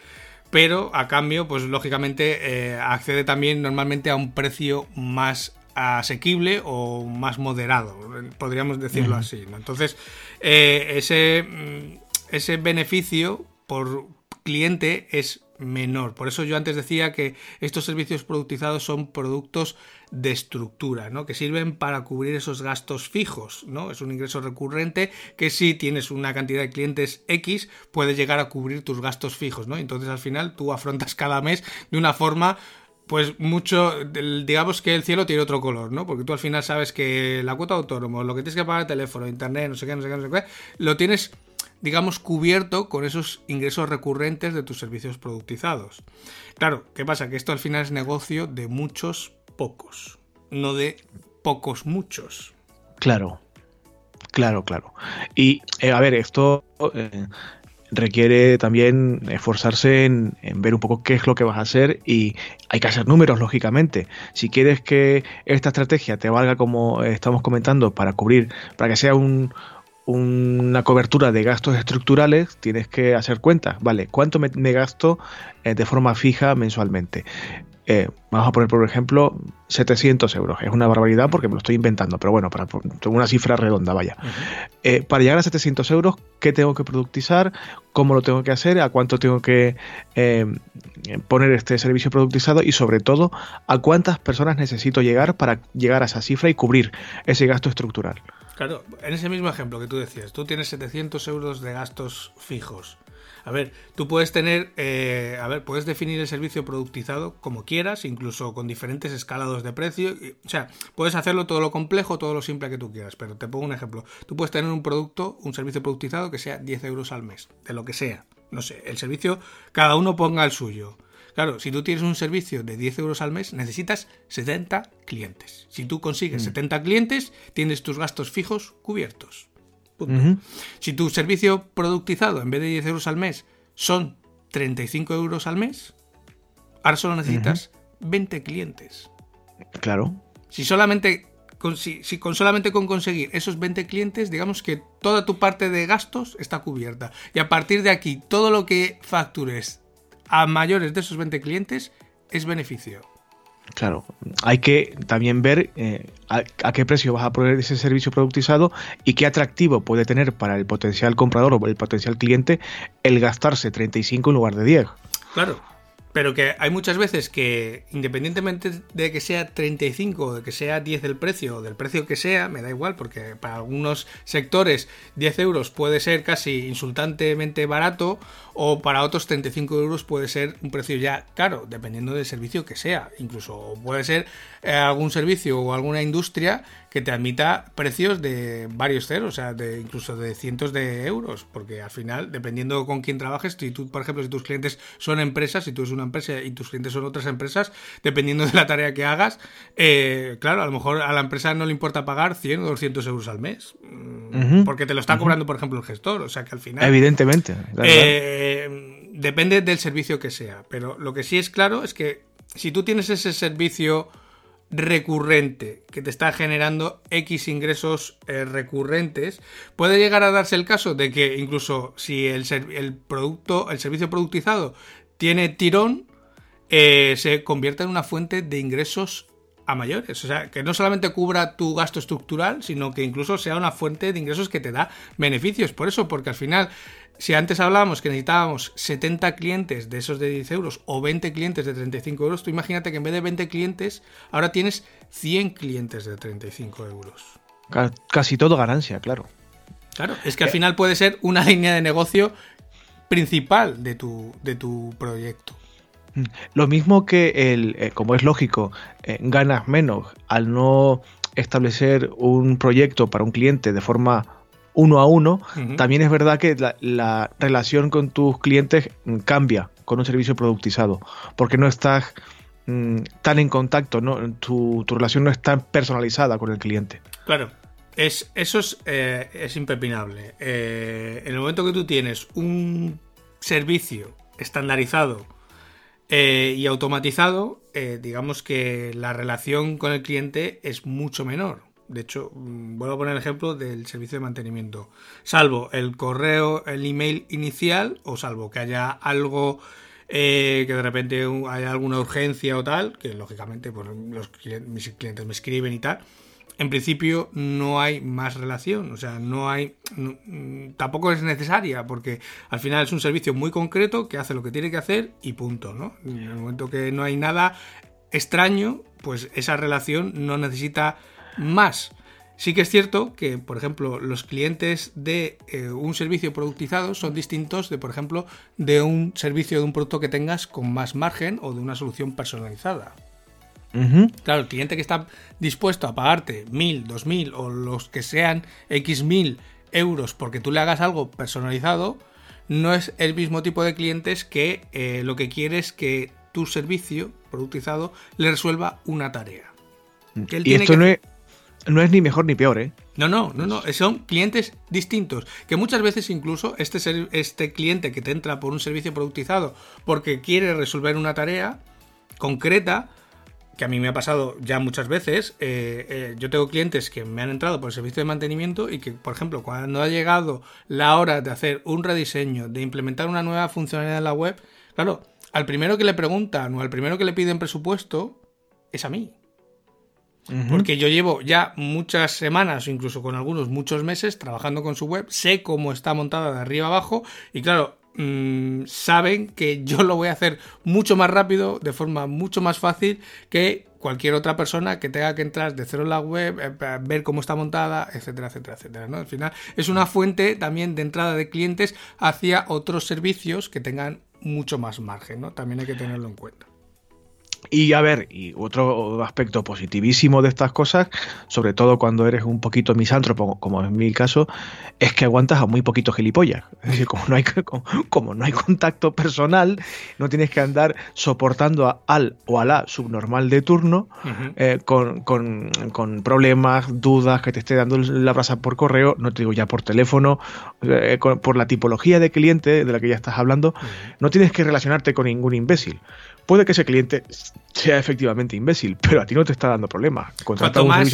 pero a cambio, pues lógicamente eh, accede también normalmente a un precio más asequible o más moderado, podríamos decirlo así. Entonces, eh, ese, mm, ese beneficio por cliente es menor. Por eso yo antes decía que estos servicios productizados son productos de estructura, ¿no? Que sirven para cubrir esos gastos fijos, ¿no? Es un ingreso recurrente que si tienes una cantidad de clientes X puede llegar a cubrir tus gastos fijos, ¿no? Entonces al final tú afrontas cada mes de una forma pues mucho, digamos que el cielo tiene otro color, ¿no? Porque tú al final sabes que la cuota autónomo, lo que tienes que pagar el teléfono, internet, no sé qué, no sé qué, no sé qué, lo tienes digamos, cubierto con esos ingresos recurrentes de tus servicios productizados. Claro, ¿qué pasa? Que esto al final es negocio de muchos pocos, no de pocos muchos. Claro, claro, claro. Y, eh, a ver, esto eh, requiere también esforzarse en, en, ver un poco qué es lo que vas a hacer y hay que hacer números, lógicamente. Si quieres que esta estrategia te valga, como estamos comentando, para cubrir, para que sea un, una cobertura de gastos estructurales, tienes que hacer cuenta, ¿vale? ¿Cuánto me, gasto eh, de forma fija mensualmente? Eh, vamos a poner, por ejemplo, 700 euros. Es una barbaridad porque me lo estoy inventando, pero bueno, para una cifra redonda, vaya. Eh, para llegar a 700 euros, ¿qué tengo que productizar? ¿Cómo lo tengo que hacer? ¿A cuánto tengo que poner este servicio productizado? Y sobre todo, ¿a cuántas personas necesito llegar para llegar a esa cifra y cubrir ese gasto estructural? Claro, en ese mismo ejemplo que tú decías, tú tienes 700 euros de gastos fijos. A ver, tú puedes tener, eh, a ver, puedes definir el servicio productizado como quieras, incluso con diferentes escalados de precio. o sea, puedes hacerlo todo lo complejo, todo lo simple que tú quieras. Pero te pongo un ejemplo. Tú puedes tener un producto, un servicio productizado que sea 10 euros al mes, de lo que sea. No sé, el servicio, cada uno ponga el suyo. Claro, si tú tienes un servicio de 10 euros al mes, necesitas 70 clientes. Si tú consigues 70 mm. clientes, tienes tus gastos fijos cubiertos. Si tu servicio productizado, en vez de 10 euros al mes, son 35 euros al mes, ahora solo necesitas 20 clientes. Claro. Si solamente con, si, con solamente con conseguir esos 20 clientes, digamos que toda tu parte de gastos está cubierta. Y a partir de aquí, todo lo que factures a mayores de esos 20 clientes es beneficio. Claro, hay que también ver eh, a, qué precio vas a poner ese servicio productizado y qué atractivo puede tener para el potencial comprador o el potencial cliente el gastarse 35 en lugar de 10. Claro, pero que hay muchas veces que, independientemente de que sea 35 o de que sea 10 el precio o del precio que sea, me da igual, porque para algunos sectores 10 euros puede ser casi insultantemente barato o para otros 35 euros puede ser un precio ya caro, dependiendo del servicio que sea. Incluso puede ser eh, algún servicio o alguna industria que te admita precios de varios ceros, o sea, de incluso de cientos de euros, porque al final, dependiendo con quién trabajes, si tú, por ejemplo, si tus clientes son empresas, si tú eres una empresa y tus clientes son otras empresas, dependiendo de la tarea que hagas, eh, claro, a lo mejor a la empresa no le importa pagar 100 o 200 euros al mes, mm, porque te lo está cobrando, por ejemplo, el gestor, o sea que al final... Evidentemente. Eh, depende del servicio que sea, pero lo que sí es claro es que si tú tienes ese servicio recurrente que te está generando X ingresos eh, recurrentes, puede llegar a darse el caso de que incluso si el, producto, el servicio productizado tiene tirón, eh, se convierte en una fuente de ingresos a mayores. O sea, que no solamente cubra tu gasto estructural, sino que incluso sea una fuente de ingresos que te da beneficios. Por eso, porque al final si antes hablábamos que necesitábamos 70 clientes de esos de 10 euros o 20 clientes de 35 euros, tú imagínate que en vez de 20 clientes, ahora tienes 100 clientes de 35 euros. Casi todo ganancia, claro. Claro, es que al final puede ser una [laughs] línea de negocio principal de tu, de tu proyecto. Mm. Lo mismo que, el, eh, como es lógico, eh, ganas menos al no establecer un proyecto para un cliente de forma uno a uno, también es verdad que la, relación con tus clientes cambia con un servicio productizado, porque no estás mm, tan en contacto, ¿no? Tu, relación no es tan personalizada con el cliente. Claro, es, eso es, eh, es impepinable. Eh, en el momento que tú tienes un servicio estandarizado eh, y automatizado, digamos que la relación con el cliente es mucho menor. De hecho, mm, vuelvo a poner el ejemplo del servicio de mantenimiento. Salvo el correo, el email inicial, o salvo que haya algo eh, que de repente haya alguna urgencia o tal, que lógicamente pues, los mis clientes me escriben y tal. En principio no hay más relación, o sea, no hay, mm, tampoco es necesaria, porque al final es un servicio muy concreto que hace lo que tiene que hacer y punto, ¿no? En el momento que no hay nada extraño, pues esa relación no necesita más. Sí que es cierto que, por ejemplo, los clientes de eh, un servicio productizado son distintos de, por ejemplo, de un servicio de un producto que tengas con más margen o de una solución personalizada. Claro, el cliente que está dispuesto a pagarte mil, dos mil o los que sean X mil euros porque tú le hagas algo personalizado, no es el mismo tipo de clientes que eh, lo que quiere es que tu servicio productizado le resuelva una tarea. y esto no es no es ni mejor ni peor, ¿eh? No, no, no, no, son clientes distintos, que muchas veces incluso este, este cliente que te entra por un servicio productizado porque quiere resolver una tarea concreta, que a mí me ha pasado ya muchas veces, eh, eh, yo tengo clientes que me han entrado por el servicio de mantenimiento y que, por ejemplo, cuando ha llegado la hora de hacer un rediseño, de implementar una nueva funcionalidad en la web, claro, al primero que le preguntan o al primero que le piden presupuesto es a mí. Porque yo llevo ya muchas semanas, incluso con algunos muchos meses, trabajando con su web, sé cómo está montada de arriba abajo y claro, mm, saben que yo lo voy a hacer mucho más rápido, de forma mucho más fácil que cualquier otra persona que tenga que entrar de cero en la web, eh, ver cómo está montada, etcétera, etcétera, etcétera. ¿no? Al final es una fuente también de entrada de clientes hacia otros servicios que tengan mucho más margen, ¿no? También hay que tenerlo en cuenta. Y a ver, y otro aspecto positivísimo de estas cosas, sobre todo cuando eres un poquito misántropo, como en mi caso, es que aguantas a muy poquito gilipollas. Es decir, como no hay, [laughs] como, no hay contacto personal, no tienes que andar soportando a al o a la subnormal de turno eh, con, problemas, dudas, que te esté dando la brasa por correo, no te digo ya por teléfono, eh, por la tipología de cliente de la que ya estás hablando, no tienes que relacionarte con ningún imbécil puede que ese cliente sea efectivamente imbécil, pero a ti no te está dando problemas. Cuanto más,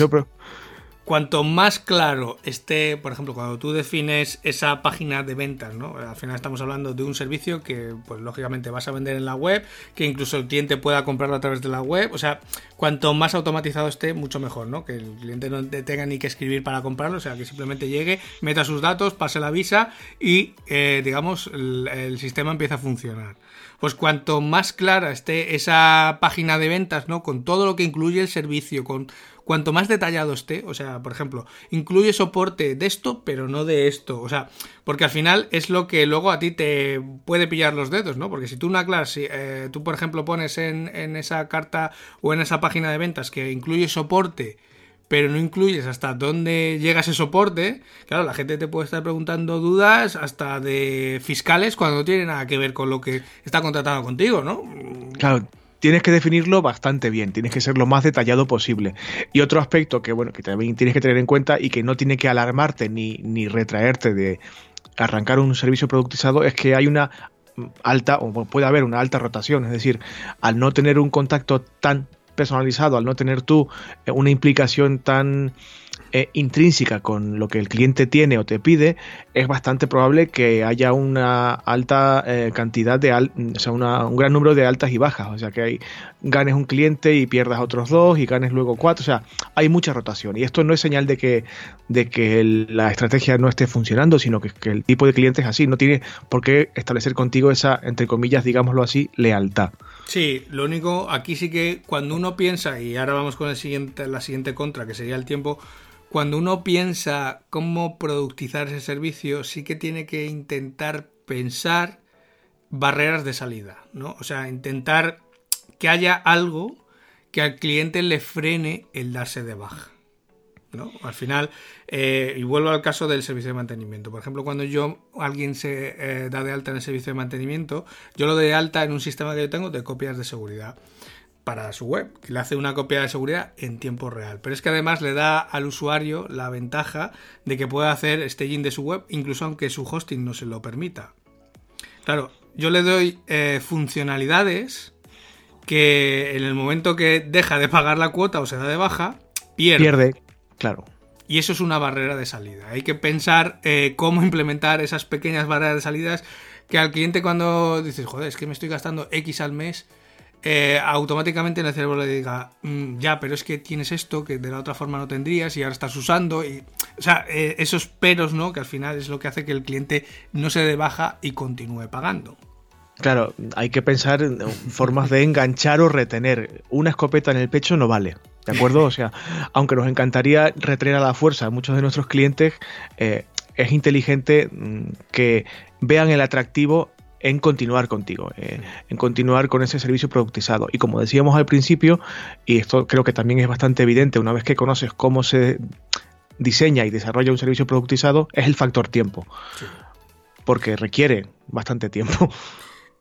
cuanto más claro esté, por ejemplo, cuando tú defines esa página de ventas, ¿no? Al final estamos hablando de un servicio que, pues lógicamente vas a vender en la web, que incluso el cliente pueda comprarlo a través de la web. O sea, cuanto más automatizado esté, mucho mejor, ¿no? Que el cliente no tenga ni que escribir para comprarlo, o sea, que simplemente llegue, meta sus datos, pase la visa y, eh, digamos, el sistema empieza a funcionar pues cuanto más clara esté esa página de ventas, ¿no? Con todo lo que incluye el servicio, con cuanto más detallado esté, o sea, por ejemplo, incluye soporte de esto, pero no de esto, o sea, porque al final es lo que luego a ti te puede pillar los dedos, ¿no? Porque si tú una clase, eh, tú por ejemplo pones en, en esa carta o en esa página de ventas que incluye soporte, pero no incluyes hasta dónde llega ese soporte, claro, la gente te puede estar preguntando dudas hasta de fiscales cuando no tiene nada que ver con lo que está contratado contigo, ¿no? Claro, tienes que definirlo bastante bien, tienes que ser lo más detallado posible. Y otro aspecto que, bueno, que también tienes que tener en cuenta y que no tiene que alarmarte ni, ni retraerte de arrancar un servicio productizado es que hay una alta, o puede haber una alta rotación, es decir, al no tener un contacto tan personalizado, al no tener tú eh, una implicación tan eh, intrínseca con lo que el cliente tiene o te pide, es bastante probable que haya una alta eh, cantidad de, o sea, un gran número de altas y bajas, o sea, que hay, ganes un cliente y pierdas otros dos y ganes luego cuatro, o sea, hay mucha rotación. Y esto no es señal de que, de que la estrategia no esté funcionando, sino que, que el tipo de cliente es así, no tiene por qué establecer contigo esa, entre comillas, digámoslo así, lealtad. Sí, lo único, aquí sí que cuando uno piensa, y ahora vamos con el siguiente, la siguiente contra, que sería el tiempo, cuando uno piensa cómo productizar ese servicio, sí que tiene que intentar pensar barreras de salida, ¿no? O sea, intentar que haya algo que al cliente le frene el darse de baja. ¿no? Al final, eh, y vuelvo al caso del servicio de mantenimiento. Por ejemplo, cuando yo alguien se eh, da de alta en el servicio de mantenimiento, yo lo doy de alta en un sistema que yo tengo de copias de seguridad para su web, que le hace una copia de seguridad en tiempo real. Pero es que además le da al usuario la ventaja de que pueda hacer staging de su web, incluso aunque su hosting no se lo permita. Claro, yo le doy eh, funcionalidades que en el momento que deja de pagar la cuota o se da de baja, pierde. Pierde, claro. Y eso es una barrera de salida. Hay que pensar eh, cómo implementar esas pequeñas barreras de salidas que al cliente cuando dices, joder, es que me estoy gastando X al mes, eh, automáticamente en el cerebro le diga, mm, ya, pero es que tienes esto que de la otra forma no tendrías y ahora estás usando. Y, o sea, eh, esos peros, ¿no? Que al final es lo que hace que el cliente no se dé baja y continúe pagando. Claro, hay que pensar en formas de enganchar o retener. Una escopeta en el pecho no vale. ¿De acuerdo? O sea, aunque nos encantaría retener a la fuerza a muchos de nuestros clientes, eh, es inteligente mm, que vean el atractivo en continuar contigo, eh, en continuar con ese servicio productizado. Y como decíamos al principio, y esto creo que también es bastante evidente una vez que conoces cómo se diseña y desarrolla un servicio productizado, es el factor tiempo. Porque requiere bastante tiempo. [laughs]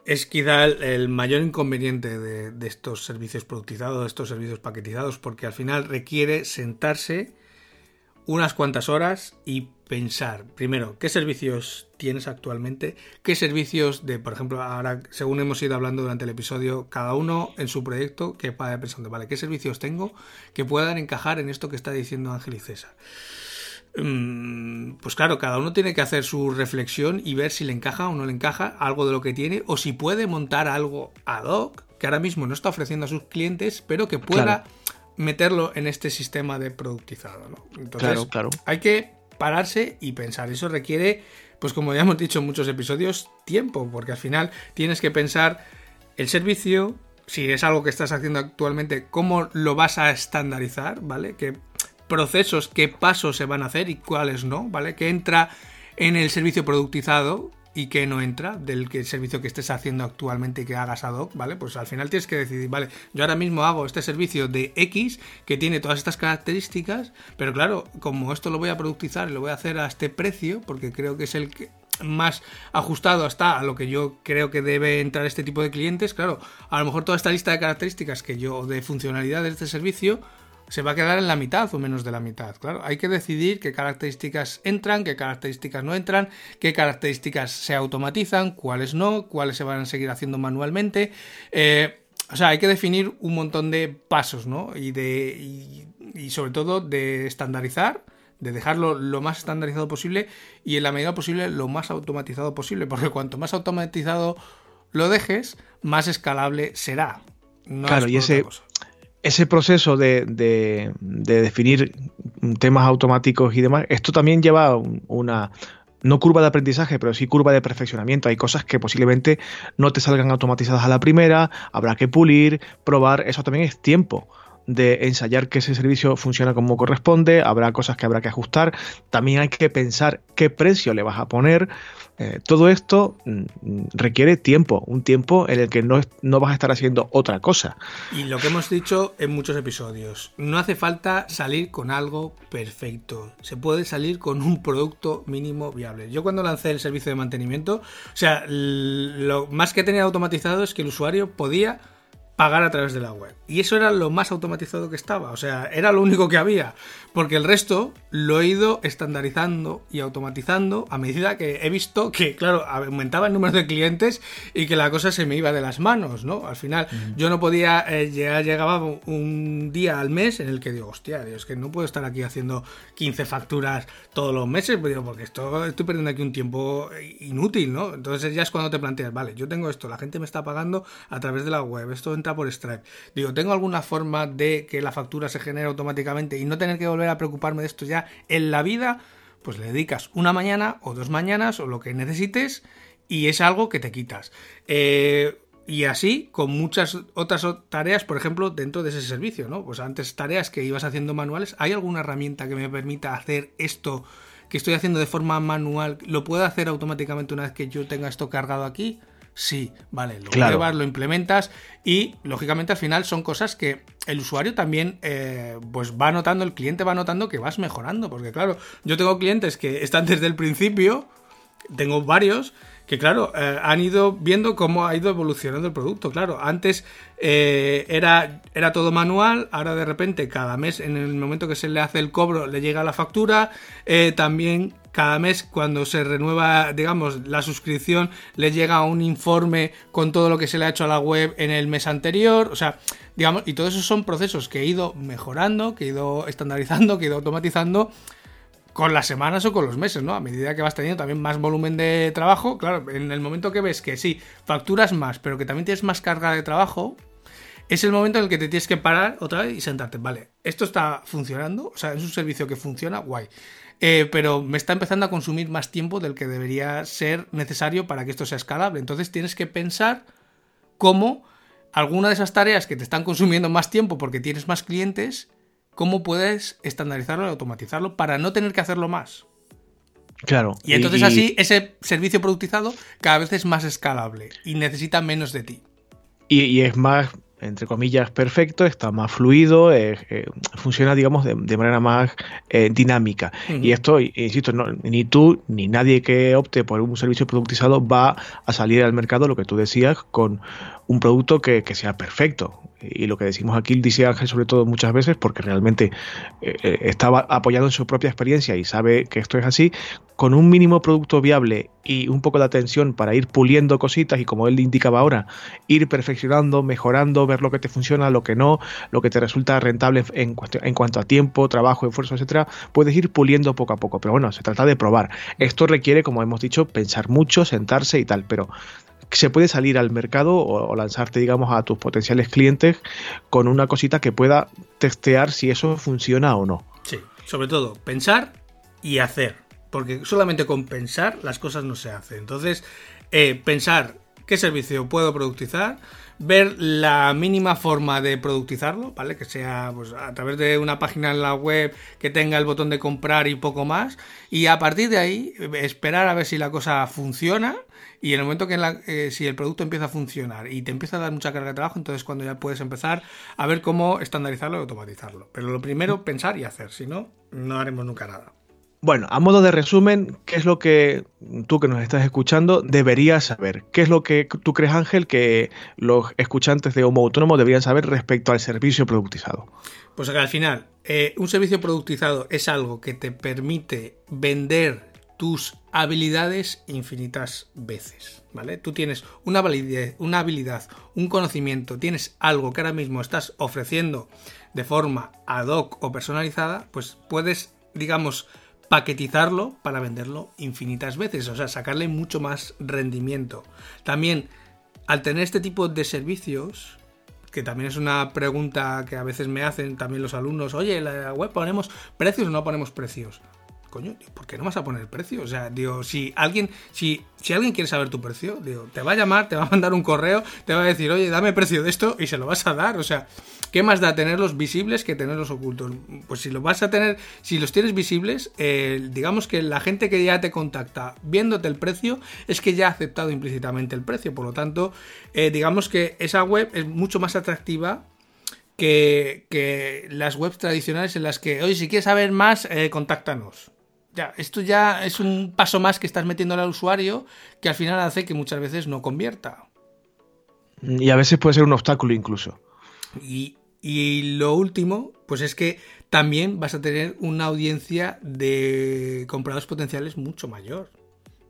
Es quizá el, mayor inconveniente de, de, estos servicios productizados, de estos servicios paquetizados, porque al final requiere sentarse unas cuantas horas y pensar, primero, qué servicios tienes actualmente, qué servicios de, por ejemplo, ahora, según hemos ido hablando durante el episodio, cada uno en su proyecto, que vaya pensando, vale, qué servicios tengo que puedan encajar en esto que está diciendo Ángel y César. Mm, pues claro, cada uno tiene que hacer su reflexión y ver si le encaja o no le encaja algo de lo que tiene o si puede montar algo ad hoc que ahora mismo no está ofreciendo a sus clientes, pero que pueda meterlo en este sistema de productizado. ¿no? Entonces, claro, hay que pararse y pensar. Eso requiere, pues como ya hemos dicho en muchos episodios, tiempo, porque al final tienes que pensar el servicio, si es algo que estás haciendo actualmente, cómo lo vas a estandarizar, ¿vale? ¿Qué procesos, qué pasos se van a hacer y cuáles no, ¿vale? Que entra en el servicio productizado y que no entra del servicio que estés haciendo actualmente y que hagas ad hoc, ¿vale? Pues al final tienes que decidir, vale, yo ahora mismo hago este servicio de X que tiene todas estas características, pero claro, como esto lo voy a productizar y lo voy a hacer a este precio, porque creo que es el que más ajustado está a lo que yo creo que debe entrar este tipo de clientes, claro, a lo mejor toda esta lista de características que yo, de funcionalidad de este servicio, se va a quedar en la mitad o menos de la mitad. Claro, hay que decidir qué características entran, qué características no entran, qué características se automatizan, cuáles no, cuáles se van a seguir haciendo manualmente. Eh, o sea, hay que definir un montón de pasos, ¿no? Y, de, y, sobre todo de estandarizar, de dejarlo lo más estandarizado posible y en la medida posible lo más automatizado posible, porque cuanto más automatizado lo dejes, más escalable será. claro, y ese, ese proceso de, definir temas automáticos y demás, esto también lleva una, no curva de aprendizaje, pero sí curva de perfeccionamiento. Hay cosas que posiblemente no te salgan automatizadas a la primera, habrá que pulir, probar, eso también es tiempo. de ensayar que ese servicio funciona como corresponde, habrá cosas que habrá que ajustar, también hay que pensar qué precio le vas a poner. Eh, todo esto mm, requiere tiempo, un tiempo en el que no, no vas a estar haciendo otra cosa. Y lo que hemos dicho en muchos episodios, no hace falta salir con algo perfecto, se puede salir con un producto mínimo viable. Yo cuando lancé el servicio de mantenimiento, o sea, lo más que tenía automatizado es que el usuario podía pagar a través de la web. Y eso era lo más automatizado que estaba, o sea, era lo único que había, porque el resto lo he ido estandarizando y automatizando a medida que he visto que, claro, aumentaba el número de clientes y que la cosa se me iba de las manos, ¿no? Al final, yo no podía, eh, llegar, llegaba un día al mes en el que digo, hostia, Dios, que no puedo estar aquí haciendo 15 facturas todos los meses, pues porque esto estoy perdiendo aquí un tiempo inútil, ¿no? Entonces ya es cuando te planteas, vale, yo tengo esto, la gente me está pagando a través de la web, esto por Stripe. Digo, ¿tengo alguna forma de que la factura se genere automáticamente y no tener que volver a preocuparme de esto ya en la vida, pues le dedicas una mañana o dos mañanas o lo que necesites y es algo que te quitas. Eh, y así con muchas otras tareas, por ejemplo, dentro de ese servicio, ¿no? Pues antes tareas que ibas haciendo manuales, ¿hay alguna herramienta que me permita hacer esto que estoy haciendo de forma manual? ¿Lo puedo hacer automáticamente una vez que yo tenga esto cargado aquí? Sí, vale, lo pruebas, lo implementas y lógicamente al final son cosas que el usuario también eh, pues va notando, el cliente va notando que vas mejorando, porque claro, yo tengo clientes que están desde el principio, tengo varios que claro, eh, han ido viendo cómo ha ido evolucionando el producto. Claro, antes eh, era, era todo manual, ahora de repente cada mes, en el momento que se le hace el cobro, le llega la factura. también cada mes cuando se renueva, digamos, la suscripción, le llega un informe con todo lo que se le ha hecho a la web en el mes anterior, o sea, digamos, y todos esos son procesos que he ido mejorando, que he ido estandarizando, que he ido automatizando con las semanas o con los meses, ¿no? A medida que vas teniendo también más volumen de trabajo, claro, en el momento que ves que sí, facturas más, pero que también tienes más carga de trabajo, es el momento en el que te tienes que parar otra vez y sentarte. Vale, esto está funcionando, o sea, es un servicio que funciona, guay. Eh, pero me está empezando a consumir más tiempo del que debería ser necesario para que esto sea escalable. Entonces tienes que pensar cómo alguna de esas tareas que te están consumiendo más tiempo porque tienes más clientes, cómo puedes estandarizarlo y automatizarlo para no tener que hacerlo más. Claro. Y entonces así ese servicio productizado cada vez es más escalable y necesita menos de ti. y es más entre comillas, perfecto, está más fluido, eh, eh, funciona, digamos, de, manera más eh, dinámica. Y esto, insisto, ni tú ni nadie que opte por un servicio productizado va a salir al mercado, lo que tú decías, con un producto que, sea perfecto. Y lo que decimos aquí, dice Ángel sobre todo muchas veces, porque realmente estaba apoyado en su propia experiencia y sabe que esto es así, con un mínimo producto viable y un poco de atención para ir puliendo cositas y como él indicaba ahora, ir perfeccionando, mejorando, ver lo que te funciona, lo que no, lo que te resulta rentable en, en cuanto a tiempo, trabajo, esfuerzo, etcétera, puedes ir puliendo poco a poco. Pero bueno, se trata de probar. Esto requiere, como hemos dicho, pensar mucho, sentarse y tal, pero se puede salir al mercado o, lanzarte, digamos, a tus potenciales clientes con una cosita que pueda testear si eso funciona o no. Sí, sobre todo pensar y hacer porque solamente con pensar las cosas no se hacen. Entonces, eh, pensar qué servicio puedo productizar, ver la mínima forma de productizarlo, ¿vale? Que sea pues, a través de una página en la web que tenga el botón de comprar y poco más. Y a partir de ahí, esperar a ver si la cosa funciona. Y en el momento que eh, si el producto empieza a funcionar y te empieza a dar mucha carga de trabajo, entonces cuando ya puedes empezar a ver cómo estandarizarlo y automatizarlo. Pero lo primero, pensar y hacer, si no, no haremos nunca nada. Bueno, a modo de resumen, ¿qué es lo que tú que nos estás escuchando deberías saber? ¿Qué es lo que tú crees, Ángel, que los escuchantes de Homo Autónomo deberían saber respecto al servicio productizado? Pues que al final, eh, un servicio productizado es algo que te permite vender tus habilidades infinitas veces, ¿vale? Tú tienes una, validez, una habilidad, un conocimiento, tienes algo que ahora mismo estás ofreciendo de forma ad hoc o personalizada, pues puedes, digamos, paquetizarlo para venderlo infinitas veces, o sea, sacarle mucho más rendimiento. También, al tener este tipo de servicios, que también es una pregunta que a veces me hacen también los alumnos, oye, la web ponemos precios o no ponemos precios. Coño, ¿por qué no vas a poner precio? O sea, digo, si alguien, si, si alguien quiere saber tu precio, digo, te va a llamar, te va a mandar un correo, te va a decir, oye, dame precio de esto y se lo vas a dar. O sea, ¿qué más da tenerlos visibles que tenerlos ocultos? Pues si los vas a tener, si los tienes visibles, eh, digamos que la gente que ya te contacta viéndote el precio es que ya ha aceptado implícitamente el precio. Por lo tanto, eh, digamos que esa web es mucho más atractiva que, que, las webs tradicionales en las que, oye, si quieres saber más, eh, contáctanos. Ya, esto ya es un paso más que estás metiendo al usuario que al final hace que muchas veces no convierta. Y a veces puede ser un obstáculo incluso. Y, y lo último, pues es que también vas a tener una audiencia de compradores potenciales mucho mayor.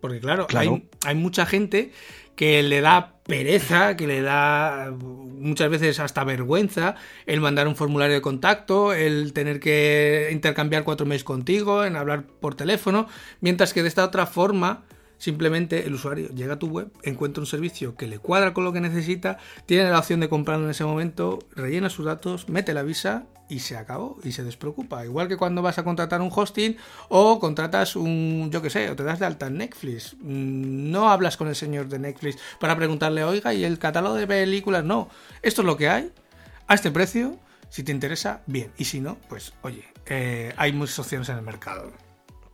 Porque claro, Hay, hay, mucha gente que le da pereza, que le da muchas veces hasta vergüenza el mandar un formulario de contacto, el tener que intercambiar cuatro mails contigo, en hablar por teléfono, mientras que de esta otra forma Simplemente el usuario llega a tu web, encuentra un servicio que le cuadra con lo que necesita, tiene la opción de comprarlo en ese momento, rellena sus datos, mete la visa y se acabó y se despreocupa. Igual que cuando vas a contratar un hosting o contratas un, yo que sé, o te das de alta en Netflix. Mm, no hablas con el señor de Netflix para preguntarle, oiga, y el catálogo de películas, no. Esto es lo que hay, a este precio, si te interesa, bien. Y si no, pues oye, eh, hay muchas opciones en el mercado.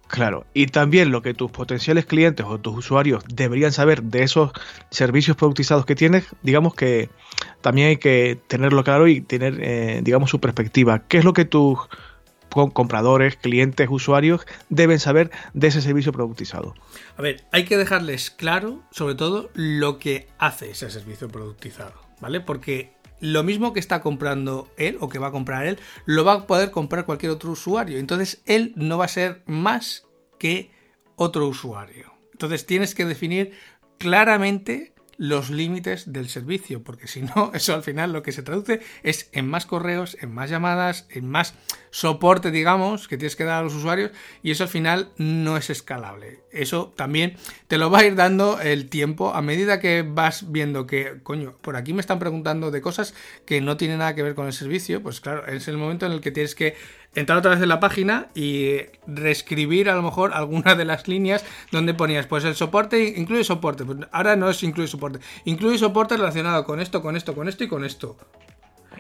Claro, y también lo que tus potenciales clientes o tus usuarios deberían saber de esos servicios productizados que tienes, digamos que también hay que tenerlo claro y tener, eh, digamos, su perspectiva. ¿Qué es lo que tus compradores, clientes, usuarios deben saber de ese servicio productizado? A ver, hay que dejarles claro, sobre todo, lo que hace ese servicio productizado, ¿vale? Porque lo mismo que está comprando él o que va a comprar él, lo va a poder comprar cualquier otro usuario. Entonces él no va a ser más que otro usuario. Entonces tienes que definir claramente los límites del servicio, porque si no, [laughs] eso al final lo que se traduce es en más correos, en más llamadas, en más soporte, digamos, que tienes que dar a los usuarios, y eso al final no es escalable. Eso también te lo va a ir dando el tiempo a medida que vas viendo que, coño, por aquí me están preguntando de cosas que no tienen nada que ver con el servicio, pues claro, es el momento en el que tienes que entrar otra vez en la página y reescribir a lo mejor [laughs] alguna de las líneas donde ponías, pues el soporte incluye soporte, pues ahora no es incluye soporte, incluye soporte relacionado con esto, con esto, con esto y con esto.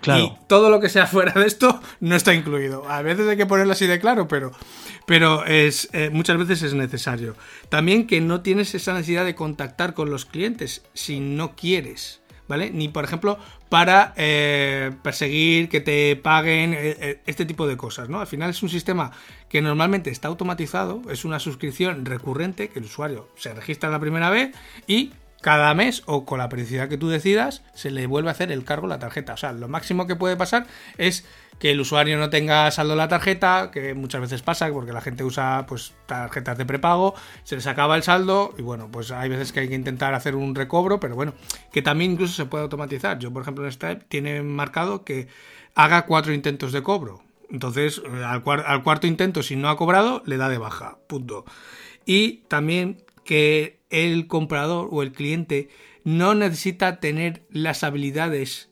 Claro. Y todo lo que sea fuera de esto no está incluido. A veces hay que ponerlo así de claro, pero, pero es, eh, muchas veces es necesario. También que no tienes esa necesidad de contactar con los clientes si no quieres. ¿vale? Ni, por ejemplo, para eh, perseguir que te paguen eh, eh, este tipo de cosas, ¿no? Al final es un sistema que normalmente está automatizado, es una suscripción recurrente que el usuario se registra la primera vez y cada mes o con la periodicidad que tú decidas se le vuelve a hacer el cargo la tarjeta. O sea, lo máximo que puede pasar es que el usuario no tenga saldo la tarjeta, que muchas veces pasa porque la gente usa pues tarjetas de prepago, se les acaba el saldo y bueno, pues hay veces que hay que intentar hacer un recobro, pero bueno, que también incluso se puede automatizar. Yo, por ejemplo, en Stripe tiene marcado que haga cuatro intentos de cobro. Entonces, al, al cuarto intento, si no ha cobrado, le da de baja. Punto. Y también que el comprador o el cliente no necesita tener las habilidades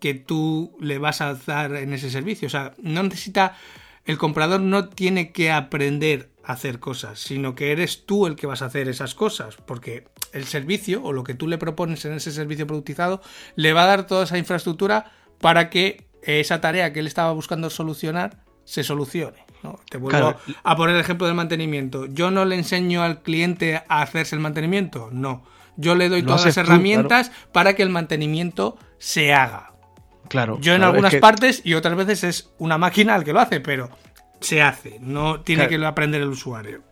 que tú le vas a dar en ese servicio. O sea, no necesita, el comprador no tiene que aprender a hacer cosas, sino que eres tú el que vas a hacer esas cosas, porque el servicio o lo que tú le propones en ese servicio productizado le va a dar toda esa infraestructura para que esa tarea que él estaba buscando solucionar se solucione. Te vuelvo a poner el ejemplo del mantenimiento. Yo no le enseño al cliente a hacerse el mantenimiento, no. Yo le doy todas las herramientas para que el mantenimiento se haga. Claro. Yo en algunas partes y otras veces es una máquina el que lo hace, pero se hace, no tiene que aprender el usuario.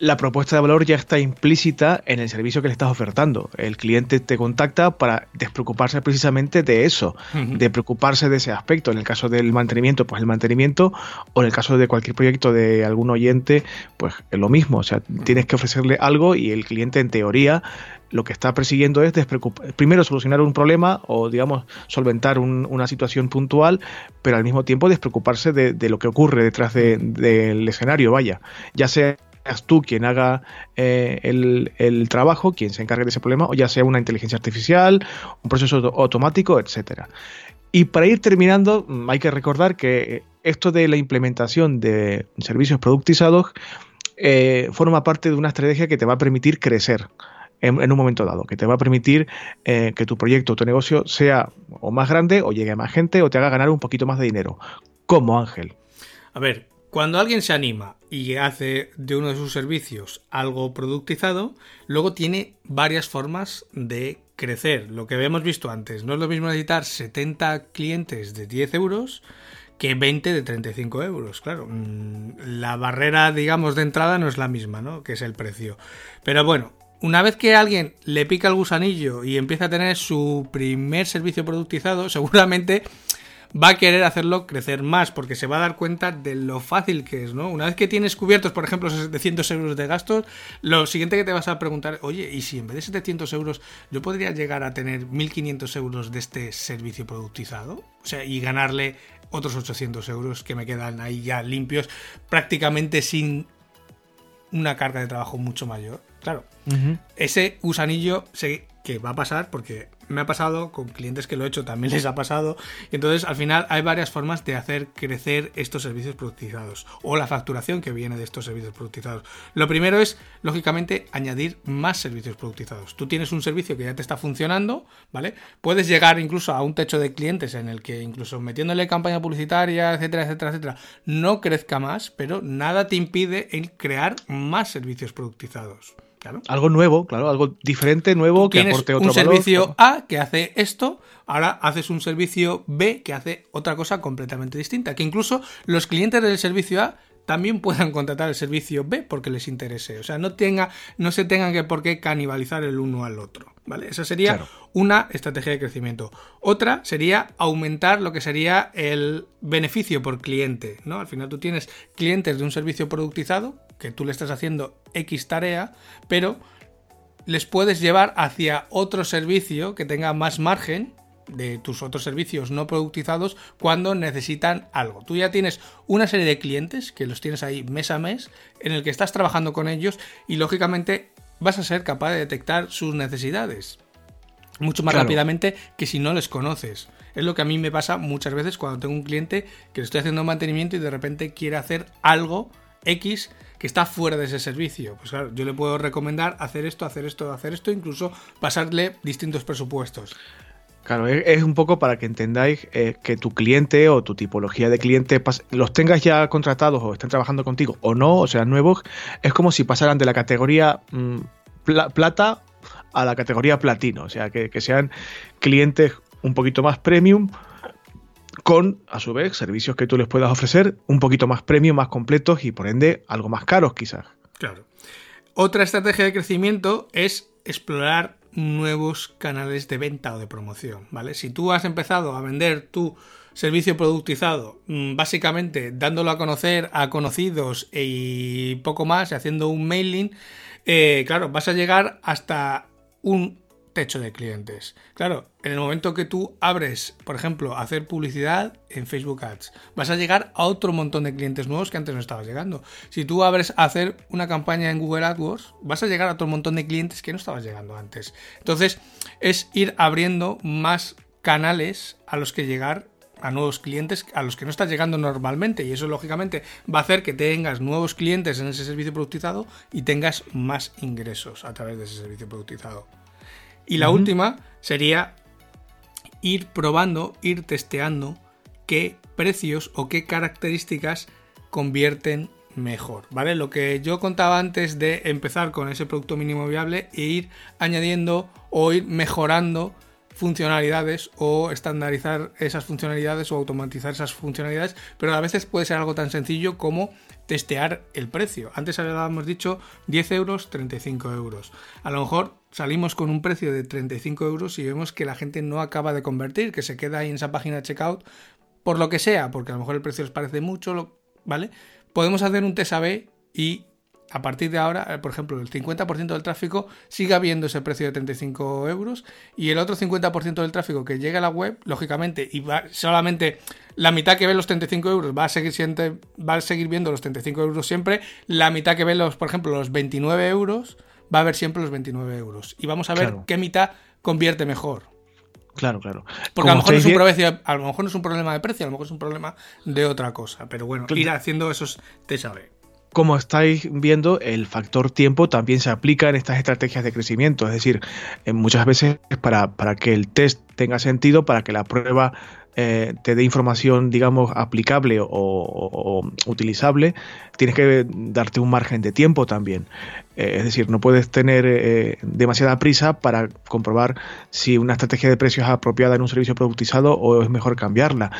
La propuesta de valor ya está implícita en el servicio que le estás ofertando. El cliente te contacta para despreocuparse precisamente de eso, de preocuparse de ese aspecto. En el caso del mantenimiento, pues el mantenimiento, o en el caso de cualquier proyecto de algún oyente, pues es lo mismo. O sea, tienes que ofrecerle algo y el cliente en teoría lo que está persiguiendo es primero solucionar un problema o, digamos, solventar una situación puntual, pero al mismo tiempo despreocuparse de, lo que ocurre detrás del escenario, vaya. Ya seas tú quien haga eh, el, trabajo, quien se encargue de ese problema, o ya sea una inteligencia artificial, un proceso automático, etcétera. Y para ir terminando, mm, hay que recordar que esto de la implementación de servicios productizados eh, forma parte de una estrategia que te va a permitir crecer en, un momento dado, que te va a permitir eh, que tu proyecto o tu negocio sea o más grande o llegue a más gente o te haga ganar un poquito más de dinero. Como Ángel. A ver, cuando alguien se anima y hace de uno de sus servicios algo productizado, luego tiene varias formas de crecer. Lo que habíamos visto antes, no es lo mismo necesitar 70 clientes de 10 euros que 20 de 35 euros. Claro, mm, la barrera, digamos, de entrada no es la misma, ¿no? Que es el precio. Pero bueno, una vez que alguien le pica el gusanillo y empieza a tener su primer servicio productizado, [laughs] seguramente va a querer hacerlo crecer más porque se va a dar cuenta de lo fácil que es, ¿no? Una vez que tienes cubiertos, por ejemplo, 700 euros de gastos, lo siguiente que te vas a preguntar, oye, ¿y si en vez de 700 euros yo podría llegar a tener 1500 euros de este servicio productizado? O sea, y ganarle otros 800 euros que me quedan ahí ya limpios, prácticamente sin una carga de trabajo mucho mayor. Claro, ese gusanillo sé que va a pasar porque me ha pasado, con clientes que lo he hecho también [laughs] les ha pasado. Y entonces, al final, hay varias formas de hacer crecer estos servicios productizados o la facturación que viene de estos servicios productizados. Lo primero es, lógicamente, añadir más servicios productizados. Tú tienes un servicio que ya te está funcionando, ¿vale? Puedes llegar incluso a un techo de clientes en el que, incluso metiéndole campaña publicitaria, etcétera, etcétera, etcétera, no crezca más, pero nada te impide el crear más servicios productizados. Algo nuevo, claro, algo diferente, nuevo, que aporte otro un servicio A que hace esto, ahora haces un servicio B que hace otra cosa completamente distinta. Que incluso los clientes del servicio A también puedan contratar el servicio B porque les interese. O sea, no, tenga, no se tengan que por qué canibalizar el uno al otro. ¿Vale? Esa sería una estrategia de crecimiento. Otra sería aumentar lo que sería el beneficio por cliente. ¿no? Al final tú tienes clientes de un servicio productizado que tú le estás haciendo X tarea, pero les puedes llevar hacia otro servicio que tenga más margen de tus otros servicios no productizados cuando necesitan algo. Tú ya tienes una serie de clientes que los tienes ahí mes a mes en el que estás trabajando con ellos y lógicamente vas a ser capaz de detectar sus necesidades mucho más rápidamente que si no les conoces. Es lo que a mí me pasa muchas veces cuando tengo un cliente que le estoy haciendo mantenimiento y de repente quiere hacer algo X que está fuera de ese servicio. Pues claro, yo le puedo recomendar hacer esto, hacer esto, hacer esto, incluso pasarle distintos presupuestos. Claro, es un poco para que entendáis eh, que tu cliente o tu tipología de cliente los tengas ya contratados o estén trabajando contigo o no, o sea, nuevos, es como si pasaran de la categoría mm, plata a la categoría platino, o sea, que, que sean clientes un poquito más premium con, a su vez, servicios que tú les puedas ofrecer un poquito más premium, más completos y por ende algo más caros quizás. Claro. Otra estrategia de crecimiento es explorar nuevos canales de venta o de promoción, ¿vale? Si tú has empezado a vender tu servicio productizado, mm, básicamente dándolo a conocer a conocidos y poco más, haciendo un mailing, eh, claro, vas a llegar hasta un techo de clientes. Claro, en el momento que tú abres, por ejemplo, hacer publicidad en Facebook Ads, vas a llegar a otro montón de clientes nuevos que antes no estabas llegando. Si tú abres a hacer una campaña en Google AdWords, vas a llegar a otro montón de clientes que no estabas llegando antes. Entonces, es ir abriendo más canales a los que llegar a nuevos clientes a los que no estás llegando normalmente y eso lógicamente va a hacer que tengas nuevos clientes en ese servicio productizado y tengas más ingresos a través de ese servicio productizado. Y la última sería ir probando, ir testeando qué precios o qué características convierten mejor, ¿vale? Lo que yo contaba antes de empezar con ese producto mínimo viable e ir añadiendo o ir mejorando funcionalidades o estandarizar esas funcionalidades o automatizar esas funcionalidades, pero a veces puede ser algo tan sencillo como testear el precio. Antes habíamos dicho 10 euros, 35 euros. A lo mejor salimos con un precio de 35 euros y vemos que la gente no acaba de convertir, que se queda ahí en esa página de checkout, por lo que sea, porque a lo mejor el precio les parece mucho, ¿vale? Podemos hacer un test A-B y a partir de ahora, por ejemplo, el 50% del tráfico siga viendo ese precio de 35 euros y el otro 50% del tráfico que llega a la web, lógicamente, y va solamente la mitad que ve los 35 euros va a seguir, siempre, va a seguir viendo los 35 euros siempre, la mitad que ve los, por ejemplo, los 29 euros, va a ver siempre los 29 euros. Y vamos a ver qué mitad convierte mejor. Claro, claro. Porque a lo, mejor es un precio, a lo mejor no es un problema de precio, a lo mejor es un problema de otra cosa. Pero bueno, ir haciendo esos te sabe. Como estáis viendo, el factor tiempo también se aplica en estas estrategias de crecimiento. Es decir, eh, muchas veces para, para que el test tenga sentido, para que la prueba eh, te dé información, digamos, aplicable o, utilizable, tienes que darte un margen de tiempo también. Eh, es decir, no puedes tener eh, demasiada prisa para comprobar si una estrategia de precios es apropiada en un servicio productizado o es mejor cambiarla.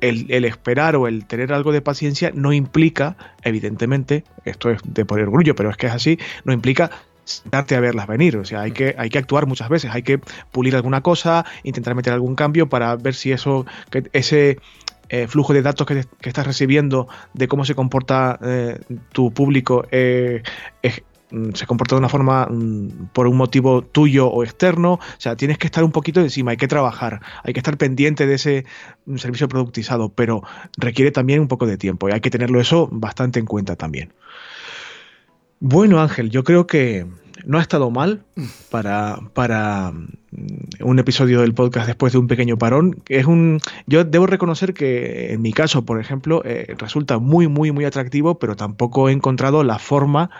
El, el, esperar o el tener algo de paciencia no implica, evidentemente, esto es de por orgullo, pero es que es así, no implica darte a verlas venir. O sea, hay que, hay que actuar muchas veces, hay que pulir alguna cosa, intentar meter algún cambio para ver si eso, que ese eh, flujo de datos que, estás recibiendo de cómo se comporta eh, tu público eh, mm, se comporta de una forma mm, por un motivo tuyo o externo. O sea, tienes que estar un poquito encima, hay que trabajar, hay que estar pendiente de ese mm, servicio productizado, pero requiere también un poco de tiempo y hay que tenerlo eso bastante en cuenta también. Bueno, Ángel, yo creo que no ha estado mal para, para mm, un episodio del podcast después de un pequeño parón. Es un, yo debo reconocer que en mi caso, por ejemplo, eh, resulta muy, muy, muy atractivo, pero tampoco he encontrado la forma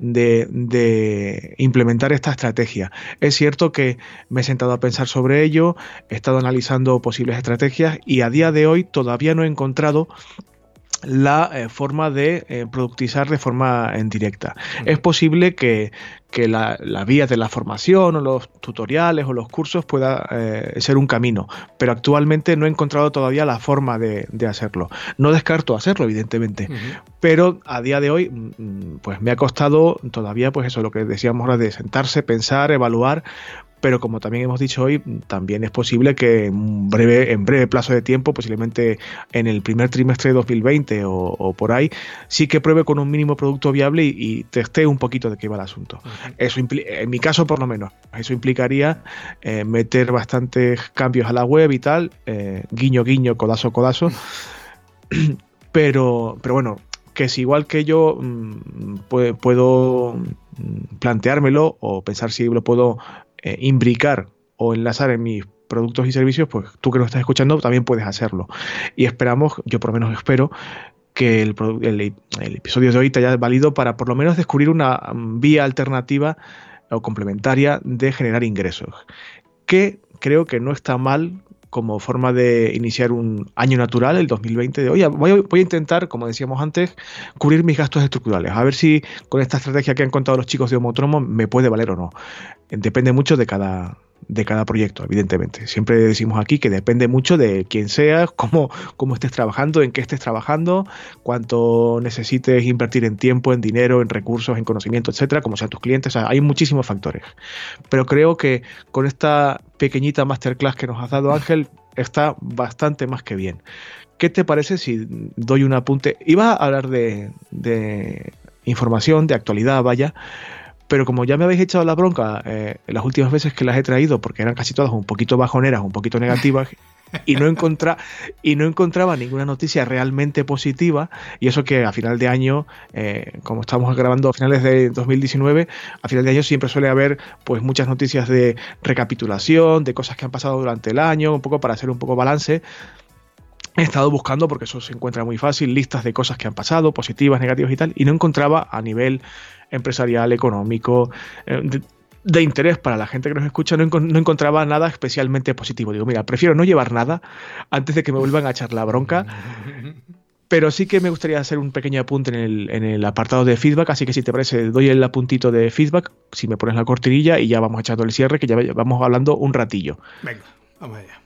de, de, implementar esta estrategia. Es cierto que me he sentado a pensar sobre ello, he estado analizando posibles estrategias y a día de hoy todavía no he encontrado la eh, forma de eh, productizar de forma en directa. Es posible que, la, vía de la formación o los tutoriales o los cursos pueda eh, ser un camino, pero actualmente no he encontrado todavía la forma de, hacerlo. No descarto hacerlo, evidentemente, pero a día de hoy mm, mm, pues me ha costado todavía pues eso, lo que decíamos ahora de sentarse, pensar, evaluar, pero como también hemos dicho hoy, también es posible que en breve, en breve plazo de tiempo, posiblemente en el primer trimestre de 2020 o, por ahí, sí que pruebe con un mínimo producto viable y, teste un poquito de qué va el asunto. Eso en mi caso por lo menos, eso implicaría eh, meter bastantes cambios a la web y tal, eh, guiño guiño, codazo codazo, [clears throat] pero, pero bueno, que es igual que yo mm, puedo mm, planteármelo o pensar si lo puedo eh, imbricar o enlazar en mis productos y servicios, pues tú que nos estás escuchando también puedes hacerlo. Y esperamos, yo por lo menos espero, que el, episodio de hoy te haya valido para por lo menos descubrir una mm, vía alternativa o complementaria de generar ingresos. Que creo que no está mal como forma de iniciar un año natural, el 2020, de oye, voy a, voy a intentar, como decíamos antes, cubrir mis gastos estructurales, a ver si con esta estrategia que han contado los chicos de Homotromo me puede valer o no. Depende mucho de cada, de cada proyecto, evidentemente. Siempre decimos aquí que depende mucho de quién seas, [laughs] cómo, cómo estés trabajando, en qué estés trabajando, cuánto necesites invertir en tiempo, en dinero, en recursos, en conocimiento, etcétera, como sean tus clientes. hay muchísimos factores. Pero creo que con esta pequeñita masterclass que nos has dado, Ángel, está bastante más que bien. ¿Qué te parece si doy un apunte? Iba a hablar de, de información, de actualidad, vaya, pero como ya me habéis echado la bronca eh, las últimas veces que las he traído, porque eran casi todas un poquito bajoneras, un poquito negativas, y no, encontra, y no encontraba ninguna noticia realmente positiva, y eso que a final de año, eh, como estamos grabando a finales de 2019, a final de año siempre suele haber pues muchas noticias de recapitulación, de cosas que han pasado durante el año, un poco para hacer un poco balance. He estado buscando, porque eso se encuentra muy fácil, listas de cosas que han pasado, positivas, negativas y tal, y no encontraba a nivel empresarial, económico, eh, de, interés para la gente que nos escucha, no, encontraba nada especialmente positivo. Digo, mira, prefiero no llevar nada antes de que me vuelvan a echar la bronca. [laughs] Pero sí que me gustaría hacer un pequeño apunte en el, en el apartado de feedback, así que si te parece, doy el apuntito de feedback, si me pones la cortinilla y ya vamos echando el cierre, que ya vamos hablando un ratillo. Venga, vamos allá.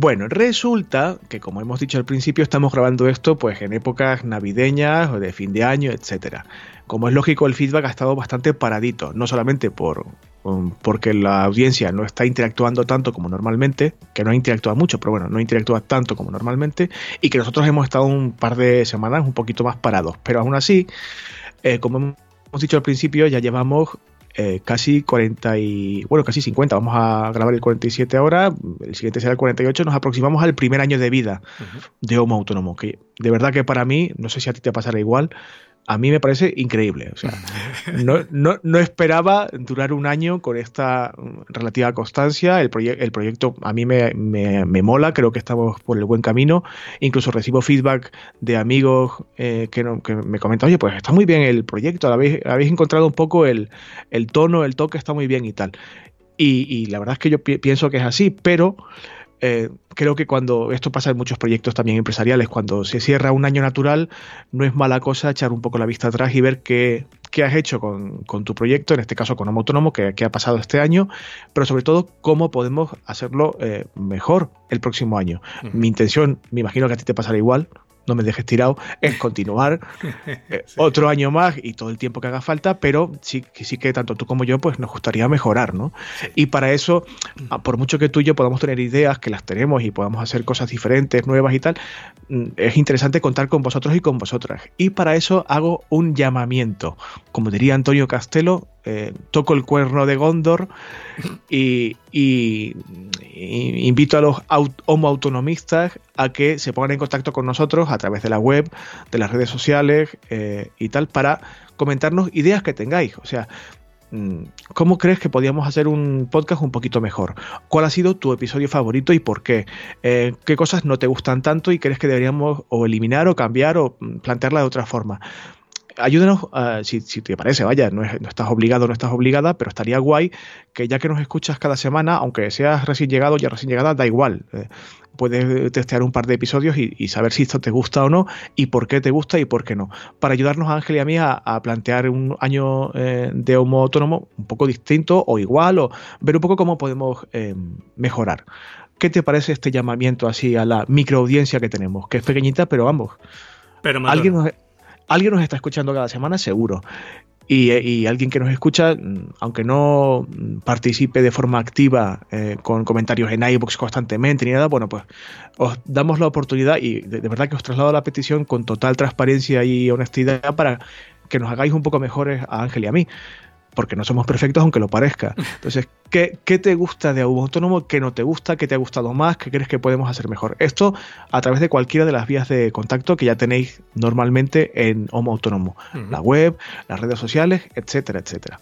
Bueno, resulta que como hemos dicho al principio, estamos grabando esto pues en épocas navideñas o de fin de año, etcétera. Como es lógico, el feedback ha estado bastante paradito, no solamente por um, porque la audiencia no está interactuando tanto como normalmente, que no interactúa mucho, pero bueno, no interactúa tanto como normalmente, y que nosotros hemos estado un par de semanas un poquito más parados. Pero aún así, eh, como hemos dicho al principio, ya llevamos eh, casi 40 y, bueno, casi 50. Vamos a grabar el 47 ahora, el siguiente será el 48. Nos aproximamos al primer año de vida de Homo Autónomo, que de verdad que para mí, no sé si a ti te pasará igual, a mí me parece increíble. O sea, no, esperaba durar un año con esta relativa constancia. El, el proyecto a mí me, mola, creo que estamos por el buen camino. Incluso recibo feedback de amigos eh, que, me comentan, oye, pues está muy bien el proyecto, habéis, habéis encontrado un poco el, tono, el toque, está muy bien y tal. Y, y la verdad es que yo pienso que es así, pero eh, creo que cuando esto pasa en muchos proyectos también empresariales, cuando se cierra un año natural, no es mala cosa echar un poco la vista atrás y ver qué, has hecho con, tu proyecto, en este caso con Homo Autónomo, que, ha pasado este año, pero sobre todo cómo podemos hacerlo eh, mejor el próximo año. Mi intención, me imagino que a ti te pasará igual, no me dejes tirado, es continuar [laughs] eh, otro año más y todo el tiempo que haga falta, pero sí, sí que tanto tú como yo, pues nos gustaría mejorar, ¿no? Y para eso, por mucho que tú y yo podamos tener ideas, que las tenemos y podamos hacer cosas diferentes, nuevas y tal, mm, es interesante contar con vosotros y con vosotras. Y para eso hago un llamamiento. Como diría Antonio Castelo, eh, toco el cuerno de Gondor y, invito a los homo autonomistas a que se pongan en contacto con nosotros a través de la web, de las redes sociales eh, y tal, para comentarnos ideas que tengáis. O sea, mm, ¿Cómo crees que podíamos hacer un podcast un poquito mejor? ¿Cuál ha sido tu episodio favorito y por qué? Eh, ¿Qué cosas no te gustan tanto y crees que deberíamos o eliminar o cambiar o mm, plantearla de otra forma? Ayúdenos, ah, si, te parece, vaya, no, estás obligado, no estás obligada, pero estaría guay que ya que nos escuchas cada semana, aunque seas recién llegado, ya recién llegada, da igual. Eh, puedes testear un par de episodios y, saber si esto te gusta o no y por qué te gusta y por qué no. Para ayudarnos a Ángel y a mí a, plantear un año eh, de homo autónomo un poco distinto o igual o ver un poco cómo podemos eh, mejorar. ¿Qué te parece este llamamiento así a la microaudiencia que tenemos? Que es pequeñita, pero vamos. Pero alguien nos, alguien nos está escuchando cada semana, seguro. Y, alguien que nos escucha, aunque no participe de forma activa eh, con comentarios en iBox constantemente ni nada, bueno, pues os damos la oportunidad y de, de, verdad que os traslado la petición con total transparencia y honestidad para que nos hagáis un poco mejores a Ángel y a mí porque no somos perfectos aunque lo parezca. [laughs] Entonces, ¿qué, te gusta de Homo Autónomo? ¿Qué no te gusta? ¿Qué te ha gustado más? ¿Qué crees que podemos hacer mejor? Esto a través de cualquiera de las vías de contacto que ya tenéis normalmente en Homo Autónomo. La web, las redes sociales, etcétera, etcétera.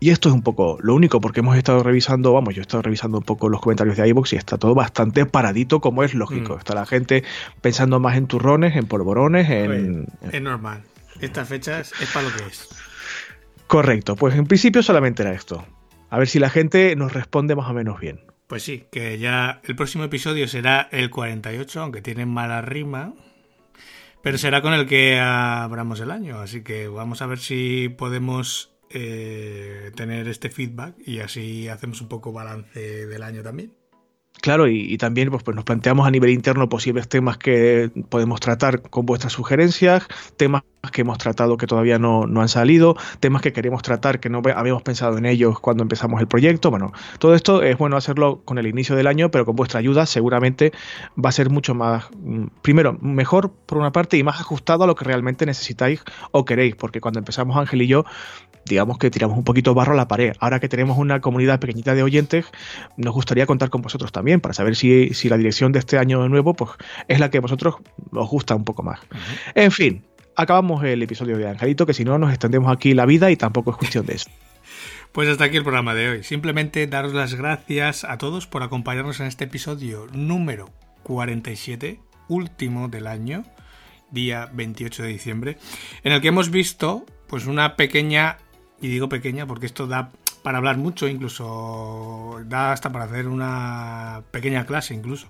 Y esto es un poco lo único, porque hemos estado revisando, vamos, yo he estado revisando un poco los comentarios de iVoox y está todo bastante paradito, como es lógico. Mm. Está la gente pensando más en turrones, en polvorones, en. Es normal. Estas fechas es para lo que es. Correcto, pues en principio solamente era esto. A ver si la gente nos responde más o menos bien. Pues sí, que ya el próximo episodio será el 48, aunque tiene mala rima, pero será con el que abramos el año, así que vamos a ver si podemos eh, tener este feedback y así hacemos un poco balance del año también. Claro, y, también pues, pues, nos planteamos a nivel interno posibles temas que podemos tratar con vuestras sugerencias, temas que hemos tratado que todavía no, han salido, temas que queremos tratar que no habíamos pensado en ellos cuando empezamos el proyecto. Bueno, todo esto es bueno hacerlo con el inicio del año, pero con vuestra ayuda seguramente va a ser mucho más, mm, primero, mejor por una parte y más ajustado a lo que realmente necesitáis o queréis, porque cuando empezamos Ángel y yo, digamos que tiramos un poquito barro a la pared. Ahora que tenemos una comunidad pequeñita de oyentes, nos gustaría contar con vosotros también para saber si, la dirección de este año nuevo pues, es la que a vosotros os gusta un poco más. En fin, acabamos el episodio de Angelito, que si no nos extendemos aquí la vida y tampoco es cuestión de eso. [laughs] Pues hasta aquí el programa de hoy. Simplemente daros las gracias a todos por acompañarnos en este episodio número 47, último del año, día 28 de diciembre, en el que hemos visto pues una pequeña, y digo pequeña porque esto da para hablar mucho, incluso da hasta para hacer una pequeña clase incluso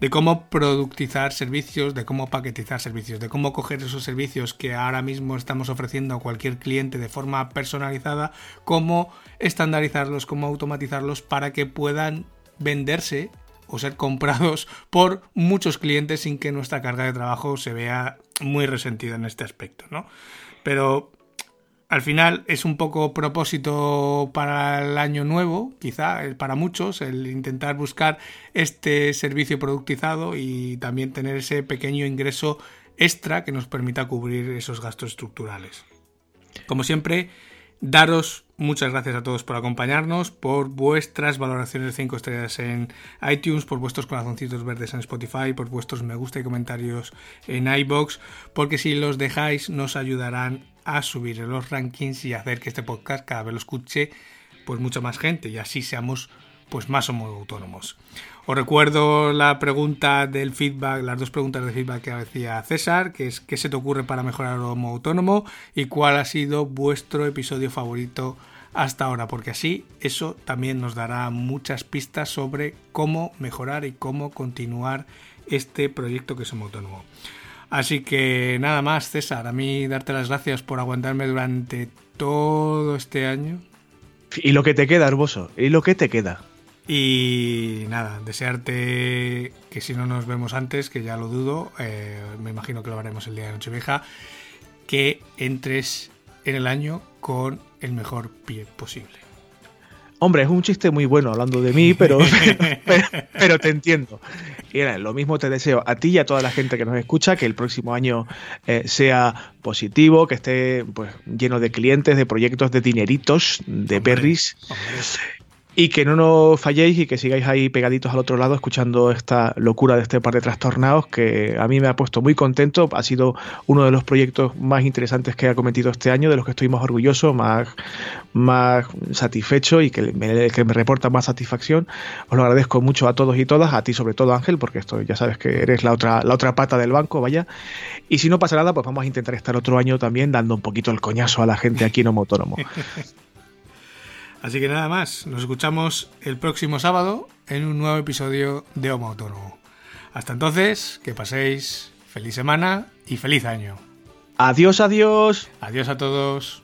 de cómo productizar servicios, de cómo paquetizar servicios, de cómo coger esos servicios que ahora mismo estamos ofreciendo a cualquier cliente de forma personalizada, cómo estandarizarlos, cómo automatizarlos para que puedan venderse o ser comprados por muchos clientes sin que nuestra carga de trabajo se vea muy resentida en este aspecto, ¿no? Pero al final es un poco propósito para el año nuevo, quizá eh, para muchos, el intentar buscar este servicio productizado y también tener ese pequeño ingreso extra que nos permita cubrir esos gastos estructurales. Como siempre, Daros muchas gracias a todos por acompañarnos, por vuestras valoraciones de 5 estrellas en iTunes, por vuestros corazoncitos verdes en Spotify, por vuestros me gusta y comentarios en iBox, porque si los dejáis nos ayudarán a subir en los rankings y hacer que este podcast cada vez lo escuche pues mucha más gente y así seamos pues más autónomos. Os recuerdo la pregunta del feedback, las dos preguntas de feedback que hacía César, que es qué se te ocurre para mejorar el homo autónomo y cuál ha sido vuestro episodio favorito hasta ahora, porque así eso también nos dará muchas pistas sobre cómo mejorar y cómo continuar este proyecto que es Homo Autónomo. Así que nada más, César, a mí darte las gracias por aguantarme durante todo este año. Y lo que te queda, Herboso, y lo que te queda. Y nada, desearte que si no nos vemos antes, que ya lo dudo, eh, me imagino que lo haremos el día de Nochevieja, que entres en el año con el mejor pie posible. Hombre, es un chiste muy bueno hablando de mí, pero, [laughs] pero, te entiendo. Y lo mismo te deseo a ti y a toda la gente que nos escucha, que el próximo año eh, sea positivo, que esté pues, lleno de clientes, de proyectos, de dineritos, de perris. Y que no nos falléis y que sigáis ahí pegaditos al otro lado escuchando esta locura de este par de trastornados que a mí me ha puesto muy contento. Ha sido uno de los proyectos más interesantes que ha cometido este año, de los que estoy más orgulloso, más, más satisfecho y que me, que me reporta más satisfacción. Os lo agradezco mucho a todos y todas, a ti sobre todo Ángel, porque esto ya sabes que eres la otra, la otra pata del banco, vaya. Y si no pasa nada, pues vamos a intentar estar otro año también dando un poquito el coñazo a la gente aquí en Homo Autónomo. [laughs] Así que nada más, nos escuchamos el próximo sábado en un nuevo episodio de Homo Autónomo. Hasta entonces, que paséis feliz semana y feliz año. Adiós, adiós. Adiós a todos.